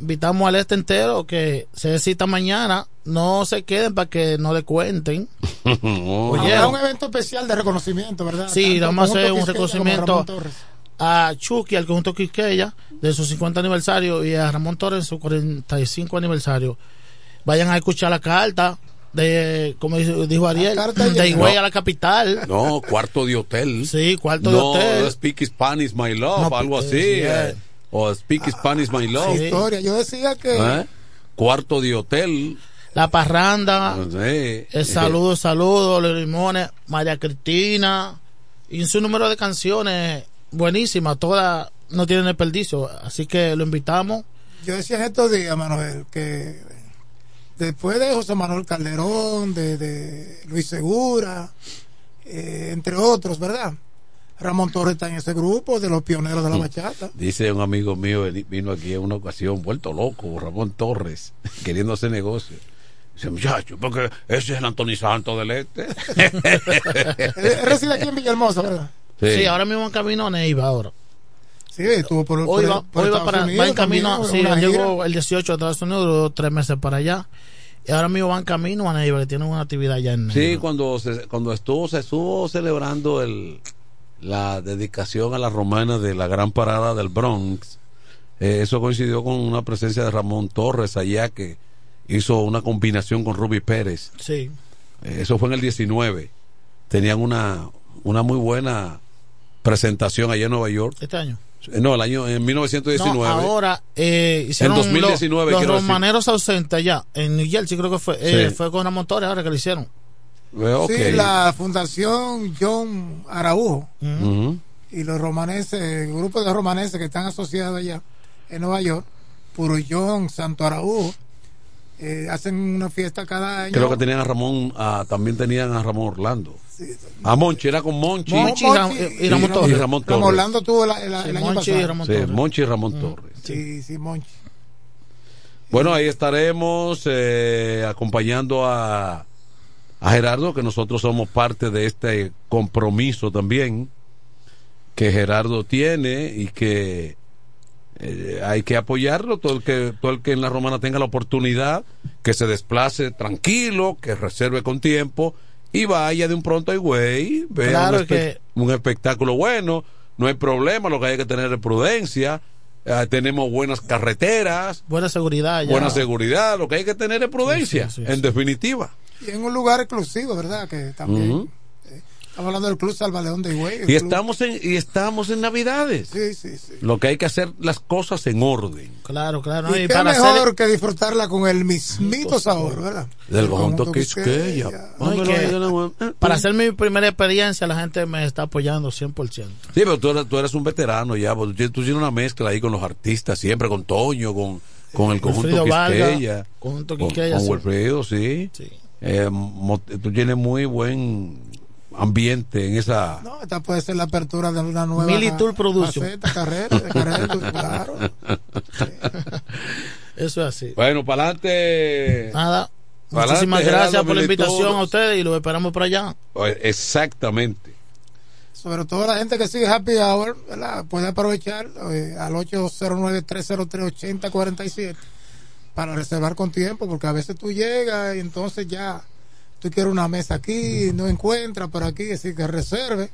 invitamos al este entero que se cita mañana. No se queden para que no le cuenten. Oye, Habrá un evento especial de reconocimiento, ¿verdad? Sí, Tanto vamos a hacer un reconocimiento a Chucky, al conjunto Quisqueya, de su 50 aniversario, y a Ramón Torres su 45 aniversario. Vayan a escuchar la carta de, como dijo, Ariel, de Higüey No. a la capital. No, cuarto de hotel. Sí, cuarto de no, hotel. Speak Spanish, my love, No, algo pues, así. sí, eh. O Speak Spanish, my love. Historia. Yo decía que ¿Eh? Cuarto de hotel. La parranda, Sí. el saludo, saludo, los limones, María Cristina, y su número de canciones buenísimas, todas no tienen desperdicio, así que lo invitamos. Yo decía en estos días, Manuel, que después de José Manuel Calderón, de, de Luis Segura, eh, entre otros, ¿verdad? Ramón Torres está en ese grupo de los pioneros de la bachata. Dice un amigo mío, vino aquí en una ocasión, vuelto loco, Ramón Torres, queriendo hacer negocio. Dice, muchacho, porque ese es el Anthony Santos del Este. Reside aquí en Villahermosa, ¿verdad? Sí, ahora mismo en camino a Neiva ahora. Sí, estuvo por, Hoy por- va, por hoy va para, Unidos va en camino, también, sí, llegó el 18 a Estados Unidos, duró tres meses para allá. Y ahora mismo va en camino a Neiva, que tienen una actividad allá en Neiva. Sí, cuando se, cuando estuvo, se estuvo celebrando el, la dedicación a la romana de la gran parada del Bronx. eh, eso coincidió con una presencia de Ramón Torres allá que hizo una combinación con Ruby Pérez. Sí. Eh, eso fue en el 19. Tenían una, una muy buena presentación allá en Nueva York. Este año. No, el año en 1919. No, ahora eh, hicieron En 2019, los, los romaneros ausentes allá en New Jersey creo que fue eh, Sí. fue con Ramón Torres ahora que lo hicieron Eh, ok. Sí, la Fundación John Araujo y los romaneses, el grupo de romaneses que están asociados allá en Nueva York, Puro John, Santo Araujo, eh, hacen una fiesta cada año. Creo que tenían a Ramón, ah, también tenían a Ramón Orlando. A Monchi, era con Monchi. Monchi y Ram- y Ramón Torres. Y Ramón Torres. Orlando tuvo la- la- Sí, el año Monchi y pasado. Ramón Sí, Torres. Monchi y Ramón Torres. Sí, sí, Monchi. Bueno, ahí estaremos eh, acompañando a, a Gerardo, que nosotros somos parte de este compromiso también que Gerardo tiene y que eh, hay que apoyarlo. Todo el que, todo el que en la romana tenga la oportunidad, que se desplace tranquilo, que reserve con tiempo y vaya de un pronto a güey, vea Claro un, espe- que- un espectáculo bueno. No hay problema, lo que hay que tener es prudencia. Eh, tenemos buenas carreteras, buena seguridad ya. buena seguridad, lo que hay que tener es prudencia, Sí, sí, sí, en definitiva. Y en un lugar exclusivo, ¿verdad? Que también. Estamos hablando del Club Salvaleón de Higüey. Y club- estamos en, y estamos en Navidades. Sí, sí, sí. Lo que hay que hacer las cosas en orden. Claro, claro. Y, y qué para mejor hacer- que disfrutarla con el mismito sabor, ¿verdad? Del El conjunto conjunto Quisqueya. No, y que para hacer mi primera experiencia, la gente me está apoyando 100%. Sí, pero tú eres, tú eres un veterano ya, porque tú, tú tienes una mezcla ahí con los artistas, siempre con Toño, con, con el conjunto Quisqueya. conjunto con, Quisqueya, con sí. Wilfrido, sí. Eh, tú tienes muy buen ambiente en esa... No, esta puede ser la apertura de una nueva Militour Production. faceta, carrera, de carrera, claro. Eso es así. Bueno, para adelante. Nada. Pa'lante, Muchísimas gracias Gerardo por la invitación a ustedes y los esperamos por allá. Exactamente. Sobre todo la gente que sigue Happy Hour, ¿verdad? puede aprovechar eh, al 809-303-8047 para reservar con tiempo, porque a veces tú llegas y entonces ya tú quieres una mesa aquí, no encuentras por aquí, así que reserve,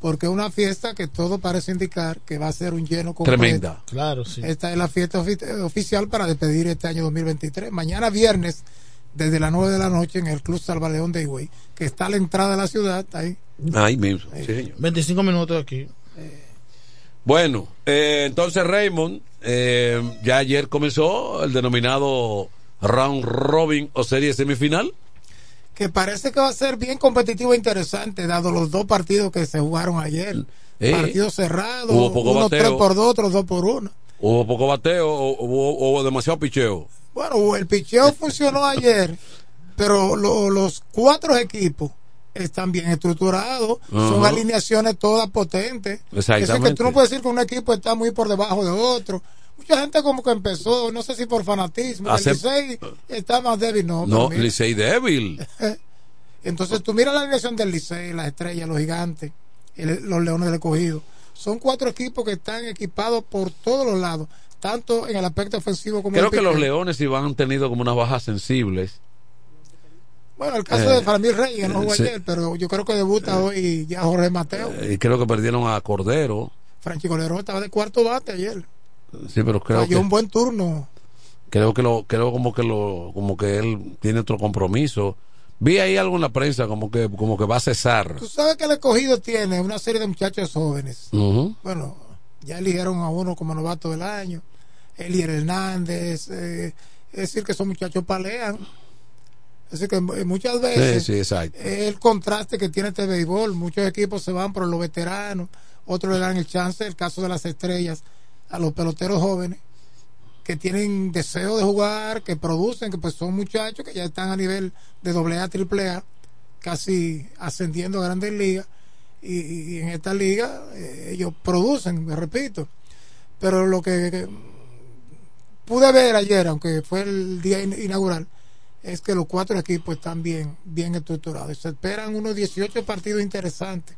porque es una fiesta que todo parece indicar que va a ser un lleno completo. Tremenda. Claro, sí. Esta es la fiesta ofi- eh, oficial para despedir este año 2023. Mañana viernes, desde las 9 de la noche, en el Club Salvaleón de Higüey, que está a la entrada de la ciudad, ahí. Ahí mismo, sí, señor. 25 minutos aquí. Bueno, eh, entonces Raymond, eh, ya ayer comenzó el denominado round robin o serie semifinal. Que parece que va a ser bien competitivo e interesante, dado los dos partidos que se jugaron ayer. Eh, hubo poco uno bateo. 3 por 2, otro 2 por 1. Hubo poco bateo, o- hubo, hubo demasiado picheo. Bueno, el picheo funcionó ayer, pero lo- los cuatro equipos están bien estructurados, son alineaciones todas potentes. Exactamente. Es que tú no puedes decir que un equipo está muy por debajo de otro. Mucha gente como que empezó, no sé si por fanatismo, Hace- el Licey está más débil, no. No. Licey débil. Entonces tú miras la alineación del Licey, las estrellas, los gigantes, el- los leones del escogido. Son cuatro equipos que están equipados por todos los lados, tanto en el aspecto ofensivo como Creo en que el los. Leones Iván han tenido como unas bajas sensibles. Bueno, el caso Eh, de Faramir Reyes, no jugó sí. ayer, pero yo creo que debuta hoy ya Jorge Mateo. Eh, Y creo que perdieron a Cordero. Franchi Colero estaba de cuarto bate ayer. Sí, pero creo Falló que un buen turno. creo que lo creo como que lo como que él tiene otro compromiso. Vi ahí algo en la prensa como que como que va a cesar. Tú sabes que el escogido tiene una serie de muchachos jóvenes. Bueno, ya eligieron a uno como novato del año. Elier Hernández. eh, es decir, que esos muchachos palean. Es decir, que eh, muchas veces Sí, sí, el contraste que tiene este béisbol. Muchos equipos se van por los veteranos, otros le dan el chance, el caso de las estrellas, a los peloteros jóvenes que tienen deseo de jugar, que producen, que pues son muchachos que ya están a nivel de doble A, triple A, casi ascendiendo a grandes ligas. Y, en esta liga eh, ellos producen, me repito. Pero lo que, pude ver ayer, aunque fue el día in- inaugural, es que los cuatro equipos están bien, bien estructurados. Se esperan unos 18 partidos interesantes,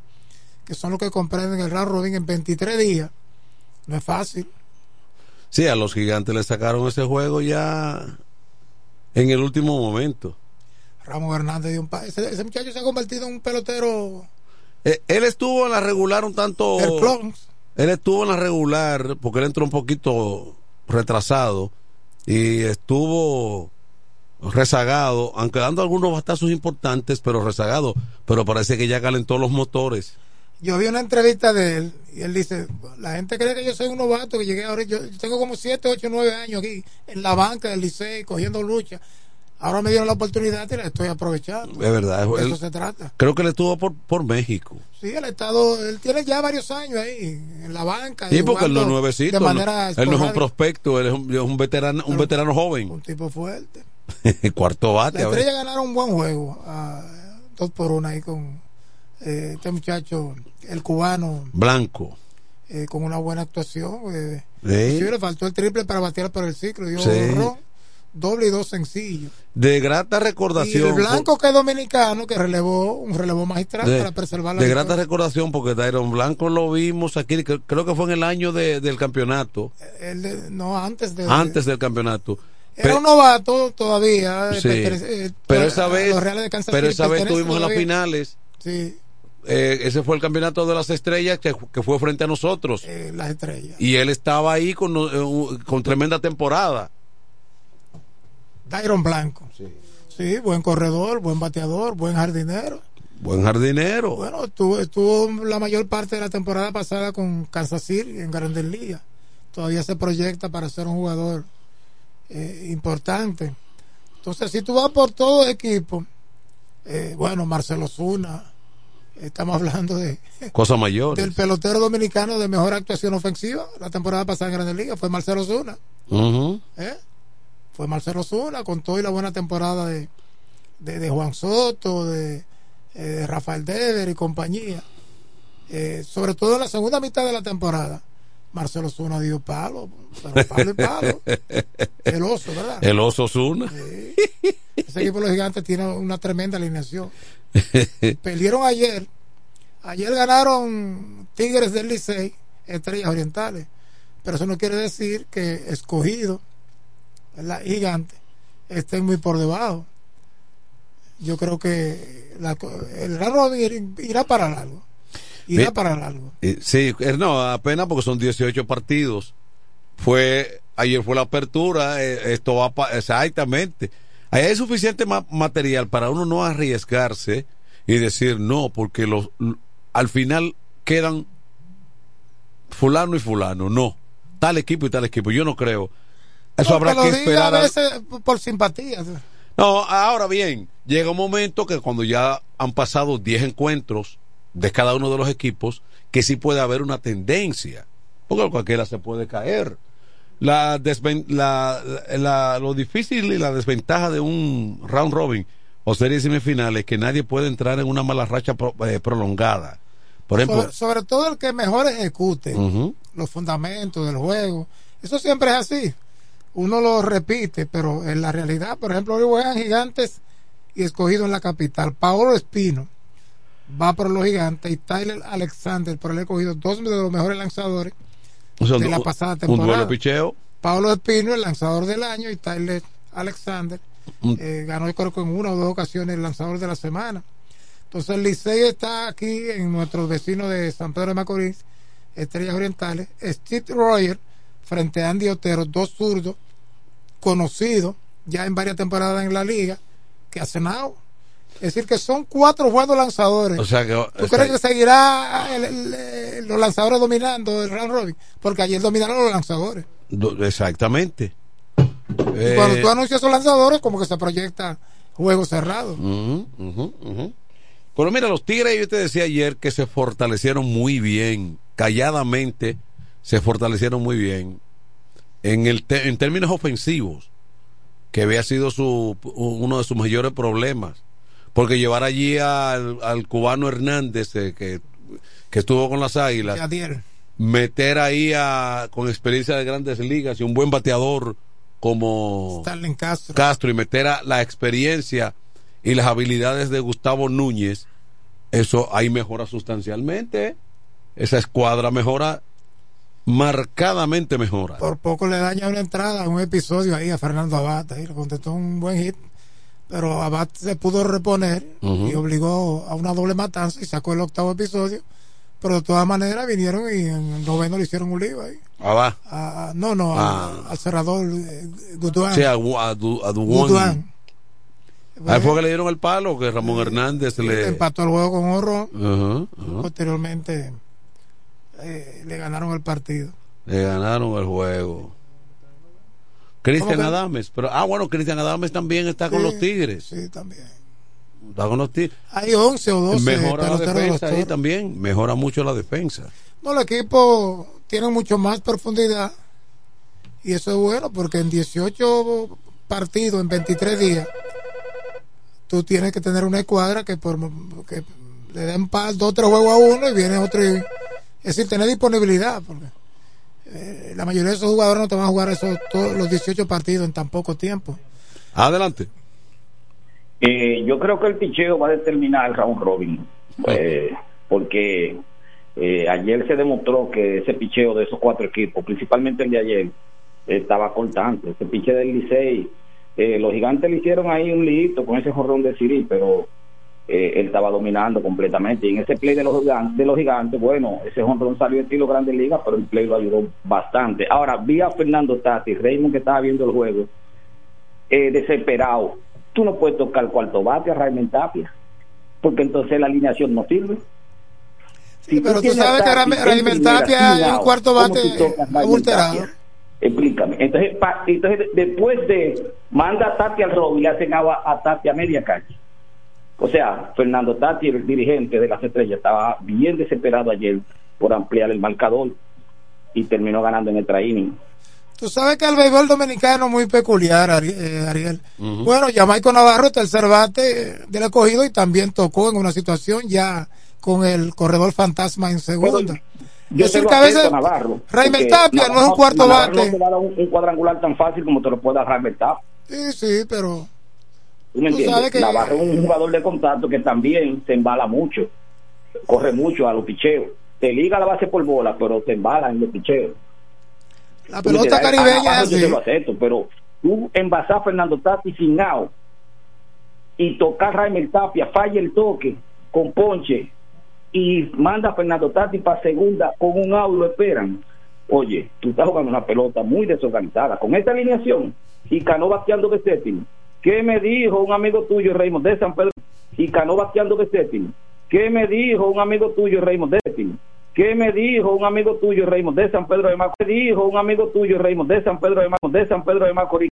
que son los que comprenden el round robin en 23 días. No es fácil. Sí, a los gigantes le sacaron ese juego ya en el último momento. Ramos Hernández dio un pa- ese, ese muchacho se ha convertido en un pelotero Eh, él estuvo en la regular un tanto. El clon. Él estuvo en la regular porque él entró un poquito retrasado y estuvo rezagado, aunque dando algunos batazos importantes, pero rezagado. Pero parece que ya calentó los motores. Yo vi una entrevista de él y él dice, la gente cree que yo soy un novato, que llegué ahora, yo, tengo como 7, 8, 9 años aquí en la banca del Licey cogiendo lucha. Ahora me dieron la oportunidad y la estoy aprovechando. Es verdad. De él- eso se trata. Creo que él estuvo por, por México. Sí, el Estado, él tiene ya varios años ahí en la banca. Sí, porque él no es nuevecito. De él no- él es un prospecto, él es un, es un veterano, un veterano joven. Un tipo fuerte. Cuarto bate. La estrella ganaron un buen juego, dos por una ahí con eh, este muchacho, el cubano, Blanco. eh, con una buena actuación. Eh, Sí. le faltó el triple para batear por el ciclo, dio Sí. un doble y dos sencillos. De grata Y recordación. el blanco que es dominicano, que relevó, un relevo magistral de, para preservar la de grata victoria. recordación porque Tyron Blanco lo vimos aquí, que- creo que fue en el año de- del campeonato, Él de- no, antes de. antes del campeonato. Era un novato todavía. eh, Sí. eh, pero esa vez, pero esa vez pertenece tuvimos en las finales. Sí, eh, ese fue el campeonato de las estrellas que, que fue frente a nosotros. eh, las estrellas. Y él estaba ahí con, eh, con tremenda temporada. Dairon Blanco. Sí. buen corredor, buen bateador, buen jardinero. Buen jardinero. Bueno, estuvo, estuvo la mayor parte de la temporada pasada con Kansas City en Grandes Ligas. Todavía se proyecta para ser un jugador importante. Entonces, si tú vas por todo equipo, bueno, Marcelo Zuna, estamos hablando de Cosa mayor. del pelotero dominicano de mejor actuación ofensiva la temporada pasada en Grandes Ligas, fue Marcelo Zuna. ¿eh? Fue Marcelo Zuna con todo y la buena temporada de, de, de Juan Soto, de, eh, de Rafael Dever y compañía. Eh, sobre todo en la segunda mitad de la temporada, Marcelo Zuna dio palo, pero palo y palo. El oso, ¿verdad? El oso Zuna. Ese equipo de los gigantes tiene una tremenda alineación. Perdieron ayer. Ayer ganaron Tigres del Licey, Estrellas Orientales. Pero eso no quiere decir que escogido, ¿verdad? Gigante, estén muy por debajo. Yo creo que la, el Gran Robin irá para largo. Irá Ve- para largo. Eh, Sí, no, apenas porque son 18 partidos. Fue ayer fue la apertura, eh, esto va pa- exactamente. Ahí hay suficiente ma- material para uno no arriesgarse y decir no, porque los al final quedan fulano y fulano, no. Tal equipo y tal equipo, yo no creo. Eso No, habrá que esperar. a a- veces por simpatía. no, ahora bien, llega un momento que cuando ya han pasado 10 encuentros de cada uno de los equipos, que sí puede haber una tendencia, porque cualquiera se puede caer. La, desven- la, la- lo difícil y la desventaja de un round robin o series semifinales es que nadie puede entrar en una mala racha pro- eh, prolongada. Por ejemplo, sobre, sobre todo el que mejor ejecute los fundamentos del juego. Eso siempre es así. Uno lo repite, pero en la realidad, por ejemplo, hoy juegan gigantes y escogido en la capital. Paolo Espino va por los gigantes y Tyler Alexander por el escogido, dos de los mejores lanzadores o sea, de un- la pasada un temporada. picheo. Paolo Espino, el lanzador del año, y Tyler Alexander Un- eh, ganó, creo que en una o dos ocasiones el lanzador de la semana. Entonces, el Licey está aquí en nuestros vecinos de San Pedro de Macorís, Estrellas Orientales. Steve Royer frente a Andy Otero, dos zurdos conocidos ya en varias temporadas en la liga, que ha cenado. Es decir, que son cuatro buenos lanzadores. O sea que, ¿Tú crees que seguirá el- el- el- los lanzadores dominando el round robin? Porque ayer dominaron los lanzadores. Do- Exactamente. Y cuando Eh, tú anuncias esos lanzadores, como que se proyecta juego cerrado. ujú. Pero mira, los Tigres, yo te decía ayer que se fortalecieron muy bien, calladamente se fortalecieron muy bien en, el en términos ofensivos, que había sido su, uno de sus mayores problemas. Porque llevar allí al, al cubano Hernández, eh, que, que estuvo con las Águilas, Yadier. meter ahí a, con experiencia de grandes ligas y un buen bateador como Starling Castro. Castro y meter a la experiencia y las habilidades de Gustavo Núñez, eso ahí mejora sustancialmente. Esa escuadra mejora, marcadamente mejora. Por poco le daña una entrada, un episodio ahí a Fernando Abad. Ahí le contestó un buen hit. Pero Abad se pudo reponer y obligó a una doble matanza y sacó el octavo episodio. Pero de todas maneras vinieron y en el noveno le hicieron un lío ahí. Ah, va. A- a- no, no, Ah. al, cerrador eh, Gutuán. Sí, a, a. Ahí fue que le dieron el palo, que Ramón Hernández le... Empató el juego con Horror. Posteriormente eh, le ganaron el partido. Le ganaron el juego. Cristian. Adames, pero ah bueno, Cristian Adames también está con Sí, los Tigres. Sí, también. Está con los Tigres. Hay 11 o 12 Mejora la de defensa ahí Toros. también, mejora mucho la defensa. No, el equipo tiene mucho más profundidad y eso es bueno porque en 18 partidos, en 23 días, tú tienes que tener una escuadra que, por, que le den paz dos tres juegos a uno y viene otro. y- es decir, tener disponibilidad. Porque eh, la mayoría de esos jugadores no te van a jugar esos, todos los 18 partidos en tan poco tiempo. Adelante. Eh, yo creo que el picheo va a determinar el round robin, eh, porque eh, ayer se demostró que ese picheo de esos cuatro equipos, principalmente el de ayer, estaba cortante. Ese picheo del Licey, eh, los gigantes le hicieron ahí un lito con ese jorrón de Siri, pero eh, él estaba dominando completamente. Y en ese play de los gigantes, de los gigantes bueno, ese jonrón salió estilo Grandes Ligas, pero el play lo ayudó bastante. Ahora, vi a Fernando Tati, Raymond que estaba viendo el juego, eh, desesperado. Tú no puedes tocar cuarto bate a Raymond Tapia. porque entonces la alineación no sirve. Sí, pero tú sabes que Raimel Tapia es un cuarto bate adulterado. Explícame. Entonces, entonces, después de manda a Tati al robo y le hacen agua a Tati a media calle. O sea, Fernando Tati, el dirigente de las estrellas, estaba bien desesperado ayer por ampliar el marcador y terminó ganando en el training. Tú sabes que el béisbol dominicano es muy peculiar, eh, Ariel. Bueno, Jamaico Navarro, tercer bate del escogido y también tocó en una situación ya con el corredor fantasma en segunda. yo es decir, que a veces Raimel Tapia no es un cuarto bate. No te da un, cuadrangular tan fácil como te lo puede dar Raimel Tapia. Sí, sí, pero. ¿Tú me entiendes? Que... Navarro es un jugador de contacto que también se embala mucho, corre mucho a los picheos. Te liga la base por bola, pero te embala en los picheos. La pelota caribeña es Yo lo acepto, pero tú envasar a Fernando Tati sin out y tocar Raimel Tapia, falla el toque con ponche y manda a Fernando Tati para segunda con un out lo esperan. Oye, tú estás jugando una pelota muy desorganizada con esta alineación y Cano bateando de séptimo. ¿Qué me dijo un amigo tuyo, Raymond, de San Pedro? Y Cano bateando de séptimo. ¿Qué me dijo un amigo tuyo, Raymond, de séptimo? ¿Qué me dijo un amigo tuyo, Raymond, de San Pedro de Macorís? ¿Qué dijo un amigo tuyo, Raymond, de San Pedro de Macorís? De San Pedro de Macorís,